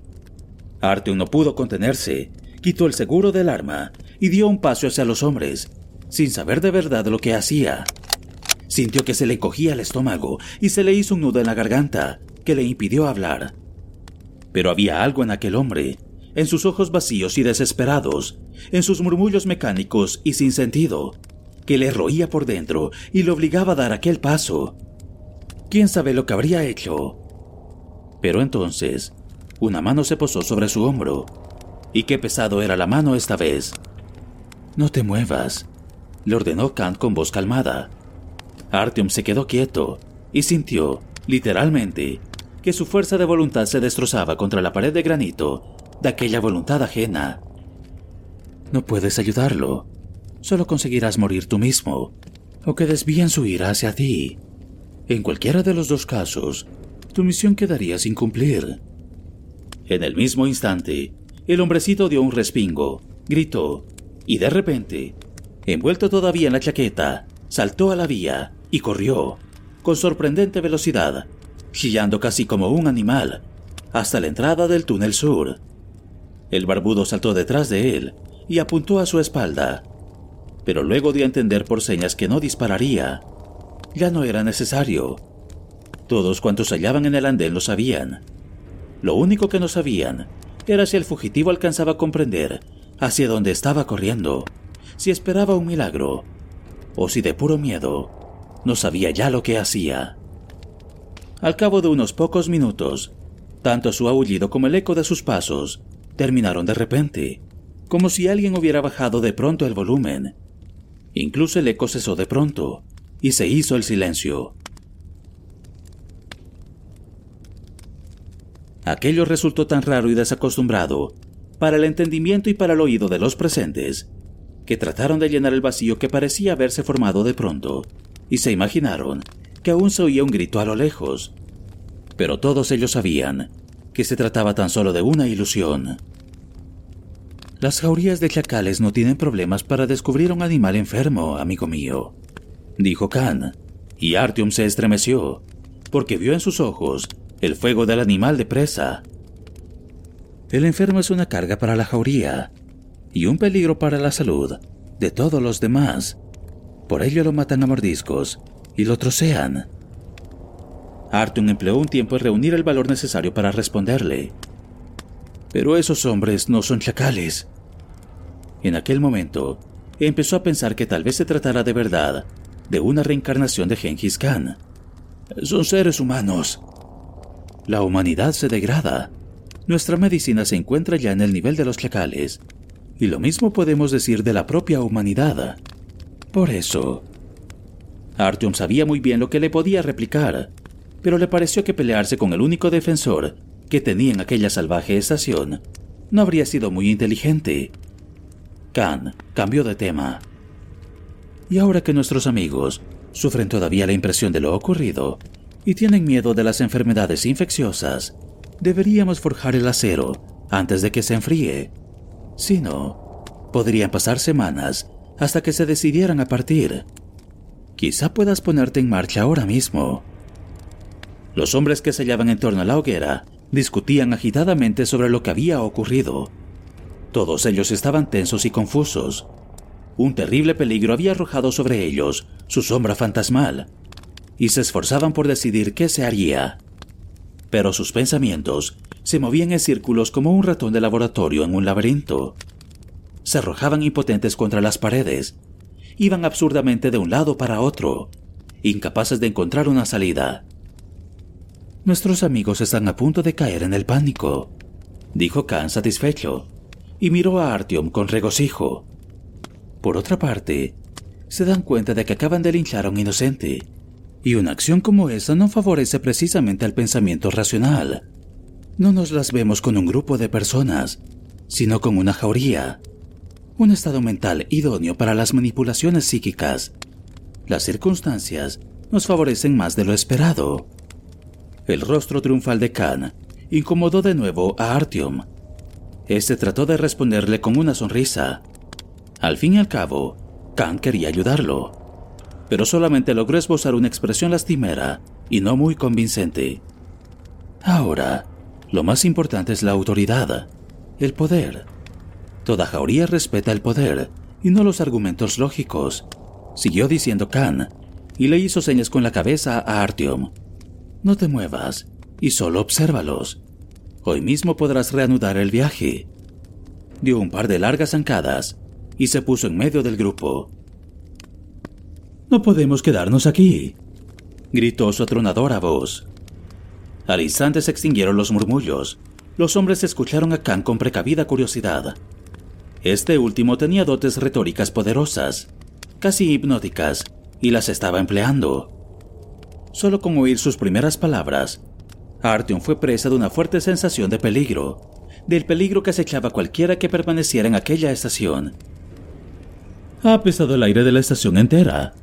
Artyom no pudo contenerse, quitó el seguro del arma y dio un paso hacia los hombres, sin saber de verdad lo que hacía. Sintió que se le cogía el estómago y se le hizo un nudo en la garganta que le impidió hablar. Pero había algo en aquel hombre, en sus ojos vacíos y desesperados, en sus murmullos mecánicos y sin sentido, que le roía por dentro y le obligaba a dar aquel paso. ¿Quién sabe lo que habría hecho? Pero entonces, una mano se posó sobre su hombro. Y qué pesado era la mano esta vez. No te muevas, le ordenó Kant con voz calmada. Artyom se quedó quieto y sintió, literalmente, que su fuerza de voluntad se destrozaba contra la pared de granito de aquella voluntad ajena. No puedes ayudarlo. Solo conseguirás morir tú mismo, o que desvíen su ira hacia ti. En cualquiera de los dos casos, tu misión quedaría sin cumplir. En el mismo instante, el hombrecito dio un respingo, gritó, y de repente, envuelto todavía en la chaqueta, saltó a la vía y corrió, con sorprendente velocidad, chillando casi como un animal, hasta la entrada del túnel sur. El barbudo saltó detrás de él y apuntó a su espalda, pero luego dio a entender por señas que no dispararía. Ya no era necesario. Todos cuantos hallaban en el andén lo sabían. Lo único que no sabían era si el fugitivo alcanzaba a comprender hacia dónde estaba corriendo, si esperaba un milagro, o si de puro miedo no sabía ya lo que hacía. Al cabo de unos pocos minutos, tanto su aullido como el eco de sus pasos terminaron de repente, como si alguien hubiera bajado de pronto el volumen. Incluso el eco cesó de pronto, y se hizo el silencio. Aquello resultó tan raro y desacostumbrado para el entendimiento y para el oído de los presentes, que trataron de llenar el vacío que parecía haberse formado de pronto, y se imaginaron que aún se oía un grito a lo lejos. Pero todos ellos sabían que se trataba tan solo de una ilusión. Las jaurías de chacales no tienen problemas para descubrir un animal enfermo, amigo mío, dijo Khan, y Artyom se estremeció, porque vio en sus ojos el fuego del animal de presa. El enfermo es una carga para la jauría y un peligro para la salud de todos los demás. Por ello lo matan a mordiscos y lo trocean. Arton empleó un tiempo en reunir el valor necesario para responderle. Pero esos hombres no son chacales. En aquel momento, empezó a pensar que tal vez se tratara de verdad de una reencarnación de Genghis Khan. Son seres humanos, la humanidad se degrada. Nuestra medicina se encuentra ya en el nivel de los chacales. Y lo mismo podemos decir de la propia humanidad. Por eso... Artyom sabía muy bien lo que le podía replicar, pero le pareció que pelearse con el único defensor que tenía en aquella salvaje estación no habría sido muy inteligente. Khan cambió de tema. Y ahora que nuestros amigos sufren todavía la impresión de lo ocurrido, y tienen miedo de las enfermedades infecciosas, deberíamos forjar el acero antes de que se enfríe. Si no, podrían pasar semanas hasta que se decidieran a partir. Quizá puedas ponerte en marcha ahora mismo. Los hombres que se hallaban en torno a la hoguera discutían agitadamente sobre lo que había ocurrido. Todos ellos estaban tensos y confusos. Un terrible peligro había arrojado sobre ellos su sombra fantasmal, y se esforzaban por decidir qué se haría. Pero sus pensamientos se movían en círculos como un ratón de laboratorio en un laberinto. Se arrojaban impotentes contra las paredes, iban absurdamente de un lado para otro, incapaces de encontrar una salida. Nuestros amigos están a punto de caer en el pánico, dijo Khan satisfecho, y miró a Artyom con regocijo. Por otra parte, se dan cuenta de que acaban de linchar a un inocente, y una acción como esa no favorece precisamente al pensamiento racional. No nos las vemos con un grupo de personas, sino con una jauría, un estado mental idóneo para las manipulaciones psíquicas. Las circunstancias nos favorecen más de lo esperado. El rostro triunfal de Khan incomodó de nuevo a Artyom. Este trató de responderle con una sonrisa. Al fin y al cabo, Khan quería ayudarlo, pero solamente logró esbozar una expresión lastimera y no muy convincente. Ahora, lo más importante es la autoridad, el poder. Toda jauría respeta el poder y no los argumentos lógicos, siguió diciendo Khan, y le hizo señas con la cabeza a Artyom. No te muevas y solo obsérvalos. Hoy mismo podrás reanudar el viaje. Dio un par de largas zancadas y se puso en medio del grupo. No podemos quedarnos aquí, gritó su atronadora voz. Al instante se extinguieron los murmullos. Los hombres escucharon a Khan con precavida curiosidad. Este último tenía dotes retóricas poderosas, casi hipnóticas, y las estaba empleando. Solo con oír sus primeras palabras, Artyom fue presa de una fuerte sensación de peligro, del peligro que acechaba cualquiera que permaneciera en aquella estación. Ha pesado el aire de la estación entera.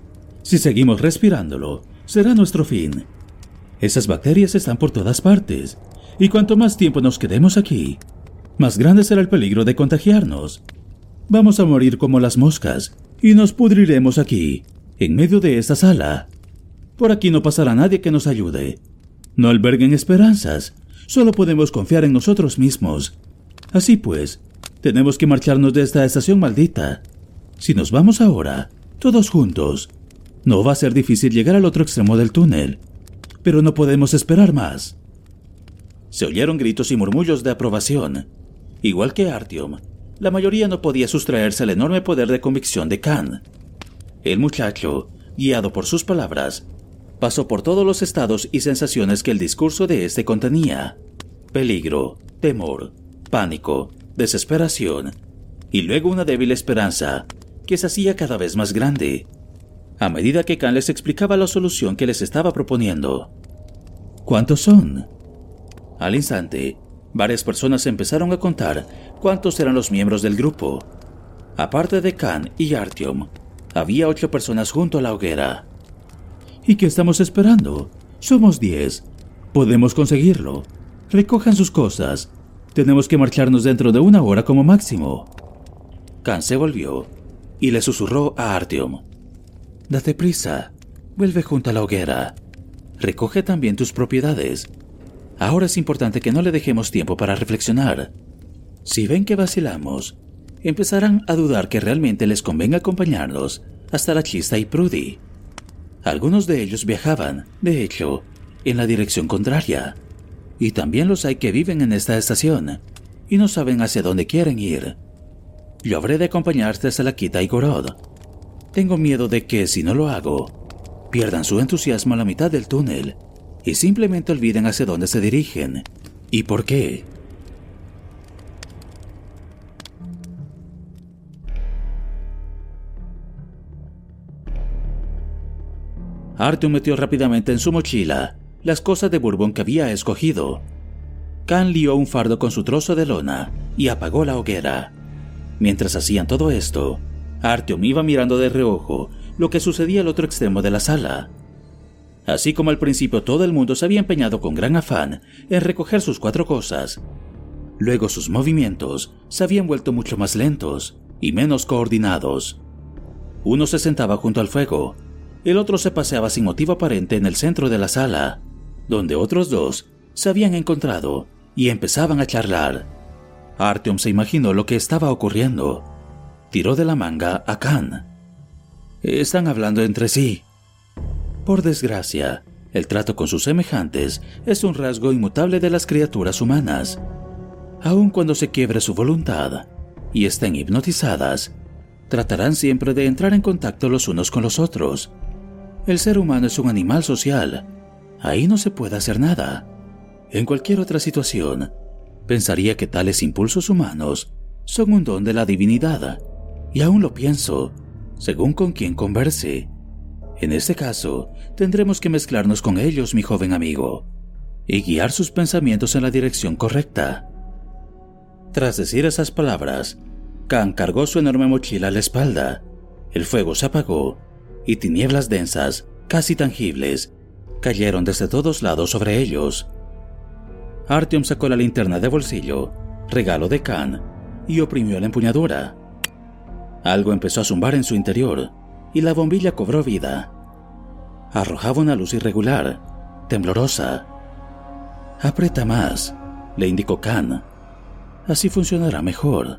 Si seguimos respirándolo, será nuestro fin. Esas bacterias están por todas partes, y cuanto más tiempo nos quedemos aquí, más grande será el peligro de contagiarnos. Vamos a morir como las moscas, y nos pudriremos aquí, en medio de esta sala. Por aquí no pasará nadie que nos ayude. No alberguen esperanzas, solo podemos confiar en nosotros mismos. Así pues, tenemos que marcharnos de esta estación maldita. Si nos vamos ahora, todos juntos, no va a ser difícil llegar al otro extremo del túnel, pero no podemos esperar más. Se oyeron gritos y murmullos de aprobación. Igual que Artyom, la mayoría no podía sustraerse al enorme poder de convicción de Khan. El muchacho, guiado por sus palabras, pasó por todos los estados y sensaciones que el discurso de este contenía. Peligro, temor, pánico, desesperación, y luego una débil esperanza que se hacía cada vez más grande, a medida que Khan les explicaba la solución que les estaba proponiendo. ¿Cuántos son? Al instante, varias personas empezaron a contar cuántos eran los miembros del grupo. Aparte de Khan y Artyom, había ocho personas junto a la hoguera. ¿Y qué estamos esperando? Somos diez. Podemos conseguirlo. Recojan sus cosas. Tenemos que marcharnos dentro de una hora como máximo. Khan se volvió y le susurró a Artyom. Date prisa. Vuelve junto a la hoguera. Recoge también tus propiedades. Ahora es importante que no le dejemos tiempo para reflexionar. Si ven que vacilamos, empezarán a dudar que realmente les convenga acompañarnos hasta la chista y Prudy. Algunos de ellos viajaban, de hecho, en la dirección contraria. Y también los hay que viven en esta estación y no saben hacia dónde quieren ir. Yo habré de acompañarte hasta la Quita y Gorod. Tengo miedo de que, si no lo hago, pierdan su entusiasmo a la mitad del túnel y simplemente olviden hacia dónde se dirigen y por qué. Artyom metió rápidamente en su mochila las cosas de Bourbon que había escogido. Khan lió un fardo con su trozo de lona y apagó la hoguera. Mientras hacían todo esto, Artyom iba mirando de reojo lo que sucedía al otro extremo de la sala. Así como al principio todo el mundo se había empeñado con gran afán en recoger sus cuatro cosas, luego sus movimientos se habían vuelto mucho más lentos y menos coordinados. Uno se sentaba junto al fuego, el otro se paseaba sin motivo aparente en el centro de la sala, donde otros dos se habían encontrado y empezaban a charlar. Artyom se imaginó lo que estaba ocurriendo. Tiró de la manga a Khan. Están hablando entre sí, Por desgracia, el trato con sus semejantes es un rasgo inmutable de las criaturas humanas. Aun cuando se quiebre su voluntad y estén hipnotizadas, tratarán siempre de entrar en contacto los unos con los otros. El ser humano es un animal social. Ahí no se puede hacer nada. En cualquier otra situación, pensaría que tales impulsos humanos son un don de la divinidad. Y aún lo pienso, según con quien converse. En este caso, tendremos que mezclarnos con ellos, mi joven amigo, y guiar sus pensamientos en la dirección correcta. Tras decir esas palabras, Khan cargó su enorme mochila a la espalda. El fuego se apagó y tinieblas densas, casi tangibles, cayeron desde todos lados sobre ellos. Artyom sacó la linterna de bolsillo, regalo de Khan, y oprimió la empuñadura. Algo empezó a zumbar en su interior y la bombilla cobró vida. Arrojaba una luz irregular, temblorosa. Aprieta más, le indicó Khan. Así funcionará mejor.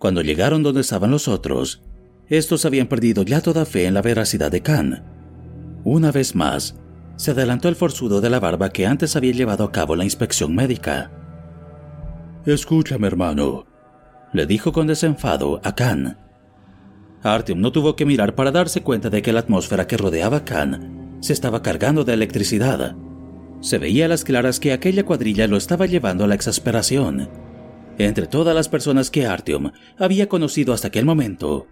Cuando llegaron donde estaban los otros, estos habían perdido ya toda fe en la veracidad de Khan. Una vez más, se adelantó el forzudo de la barba que antes había llevado a cabo la inspección médica. Escúchame, hermano, le dijo con desenfado a Khan. Artyom no tuvo que mirar para darse cuenta de que la atmósfera que rodeaba a Khan se estaba cargando de electricidad. Se veía a las claras que aquella cuadrilla lo estaba llevando a la exasperación. Entre todas las personas que Artyom había conocido hasta aquel momento,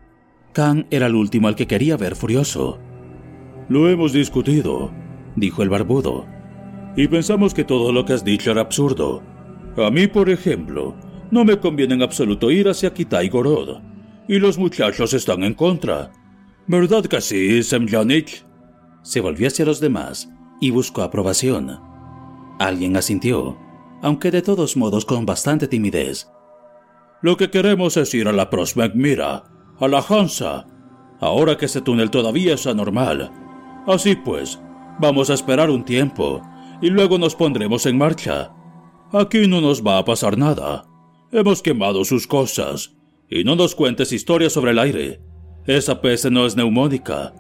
Khan era el último al que quería ver furioso. Lo hemos discutido, dijo el barbudo, y pensamos que todo lo que has dicho era absurdo. A mí, por ejemplo, no me conviene en absoluto ir hacia Kitai Gorod, y los muchachos están en contra. ¿Verdad que sí, Semjanich? Se volvió hacia los demás y buscó aprobación. Alguien asintió, aunque de todos modos con bastante timidez. Lo que queremos es ir a la Prosmegmira, a la Hansa, ahora que ese túnel todavía es anormal. Así pues, vamos a esperar un tiempo y luego nos pondremos en marcha. Aquí no nos va a pasar nada. Hemos quemado sus cosas Y no nos cuentes historias sobre el aire. Esa peste no es neumónica.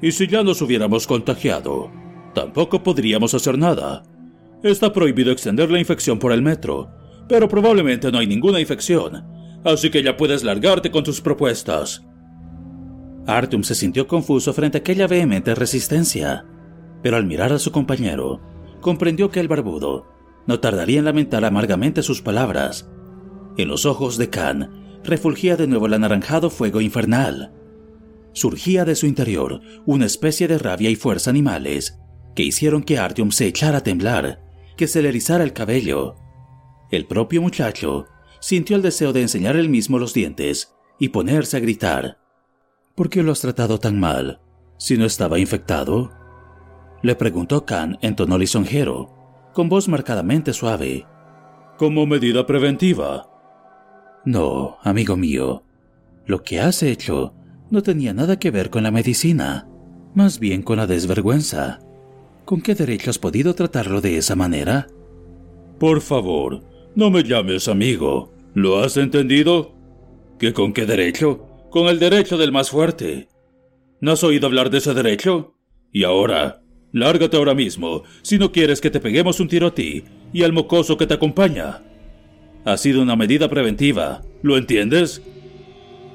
Y si ya nos hubiéramos contagiado, tampoco podríamos hacer nada. Está prohibido extender la infección por el metro, pero probablemente no hay ninguna infección, así que ya puedes largarte con tus propuestas. Artyom se sintió confuso frente a aquella vehemente resistencia, pero al mirar a su compañero, comprendió que el barbudo no tardaría en lamentar amargamente sus palabras. En los ojos de Khan refulgía de nuevo el anaranjado fuego infernal. Surgía de su interior una especie de rabia y fuerza animales que hicieron que Artyom se echara a temblar, que se le erizara el cabello. El propio muchacho sintió el deseo de enseñar él mismo los dientes y ponerse a gritar. ¿Por qué lo has tratado tan mal? Si no estaba infectado. Le preguntó Khan en tono lisonjero, con voz marcadamente suave. Como medida preventiva. No, amigo mío. Lo que has hecho no tenía nada que ver con la medicina, más bien con la desvergüenza. ¿Con qué derecho has podido tratarlo de esa manera? Por favor, no me llames amigo. ¿Lo has entendido? ¿Que con qué derecho? Con el derecho del más fuerte. ¿No has oído hablar de ese derecho? Y ahora, lárgate ahora mismo, si no quieres que te peguemos un tiro a ti y al mocoso que te acompaña. Ha sido una medida preventiva, ¿lo entiendes?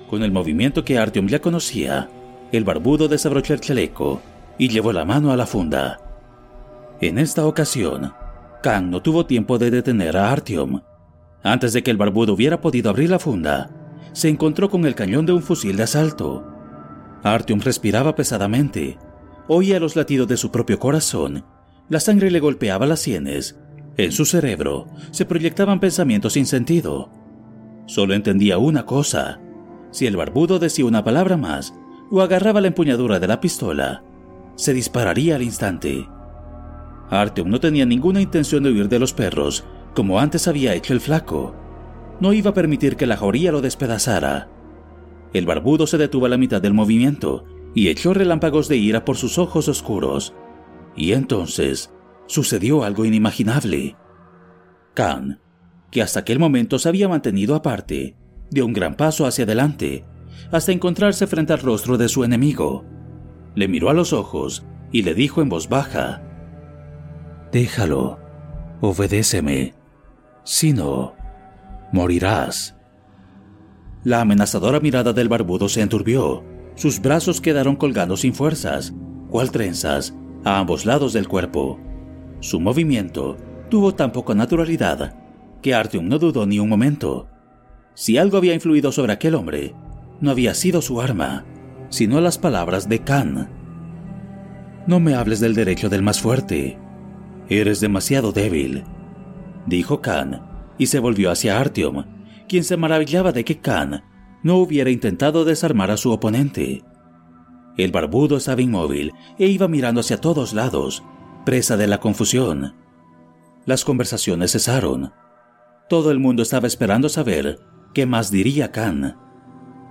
Con el movimiento que Artyom ya conocía, el barbudo desabrochó el chaleco y llevó la mano a la funda. En esta ocasión, Kang no tuvo tiempo de detener a Artyom. Antes de que el barbudo hubiera podido abrir la funda, se encontró con el cañón de un fusil de asalto. Artyom respiraba pesadamente, oía los latidos de su propio corazón, la sangre le golpeaba las sienes, en su cerebro se proyectaban pensamientos sin sentido. Solo entendía una cosa, si el barbudo decía una palabra más o agarraba la empuñadura de la pistola, se dispararía al instante. Artyom no tenía ninguna intención de huir de los perros, como antes había hecho el flaco. No iba a permitir que la jauría lo despedazara. El barbudo se detuvo a la mitad del movimiento y echó relámpagos de ira por sus ojos oscuros. Y entonces sucedió algo inimaginable. Khan, que hasta aquel momento se había mantenido aparte, dio un gran paso hacia adelante, hasta encontrarse frente al rostro de su enemigo. Le miró a los ojos y le dijo en voz baja, Déjalo, obedéceme, si no, morirás. La amenazadora mirada del barbudo se enturbió, sus brazos quedaron colgando sin fuerzas, cual trenzas, a ambos lados del cuerpo. Su movimiento tuvo tan poca naturalidad que Artyom no dudó ni un momento. Si algo había influido sobre aquel hombre, no había sido su arma, sino las palabras de Khan. No me hables del derecho del más fuerte. Eres demasiado débil, dijo Khan, y se volvió hacia Artyom, quien se maravillaba de que Khan no hubiera intentado desarmar a su oponente. El barbudo estaba inmóvil e iba mirando hacia todos lados, presa de la confusión. Las conversaciones cesaron. Todo el mundo estaba esperando saber qué más diría Khan.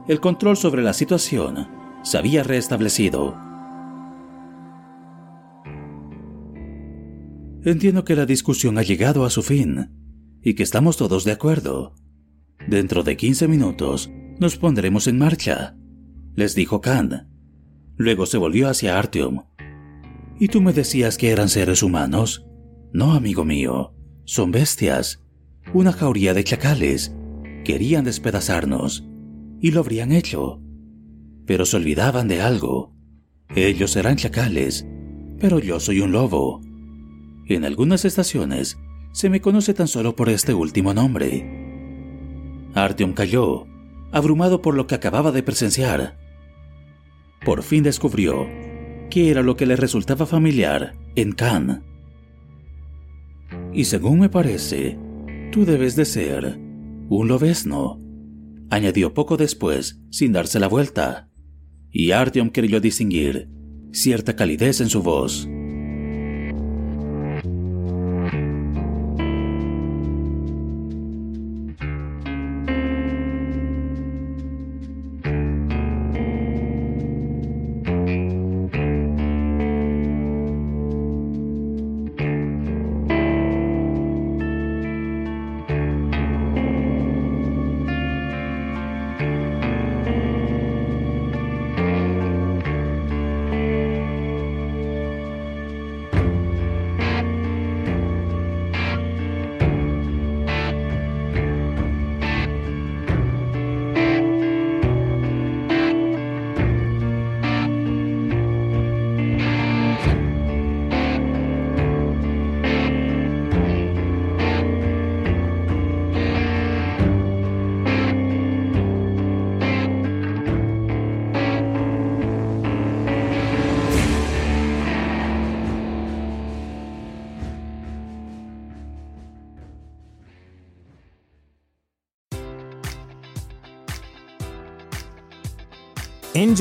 El control sobre la situación se había restablecido. Entiendo que la discusión ha llegado a su fin y que estamos todos de acuerdo. Dentro de 15 minutos nos pondremos en marcha, les dijo Khan. Luego se volvió hacia Artyom ¿Y tú me decías que eran seres humanos? No, amigo mío, son bestias. Una jauría de chacales. Querían despedazarnos. Y lo habrían hecho. Pero se olvidaban de algo. Ellos eran chacales, pero yo soy un lobo. En algunas estaciones se me conoce tan solo por este último nombre. Artyom cayó, abrumado por lo que acababa de presenciar. Por fin descubrió qué era lo que le resultaba familiar en Khan. Y según me parece, tú debes de ser un lobesno, añadió poco después, sin darse la vuelta. Y Artyom creyó distinguir cierta calidez en su voz.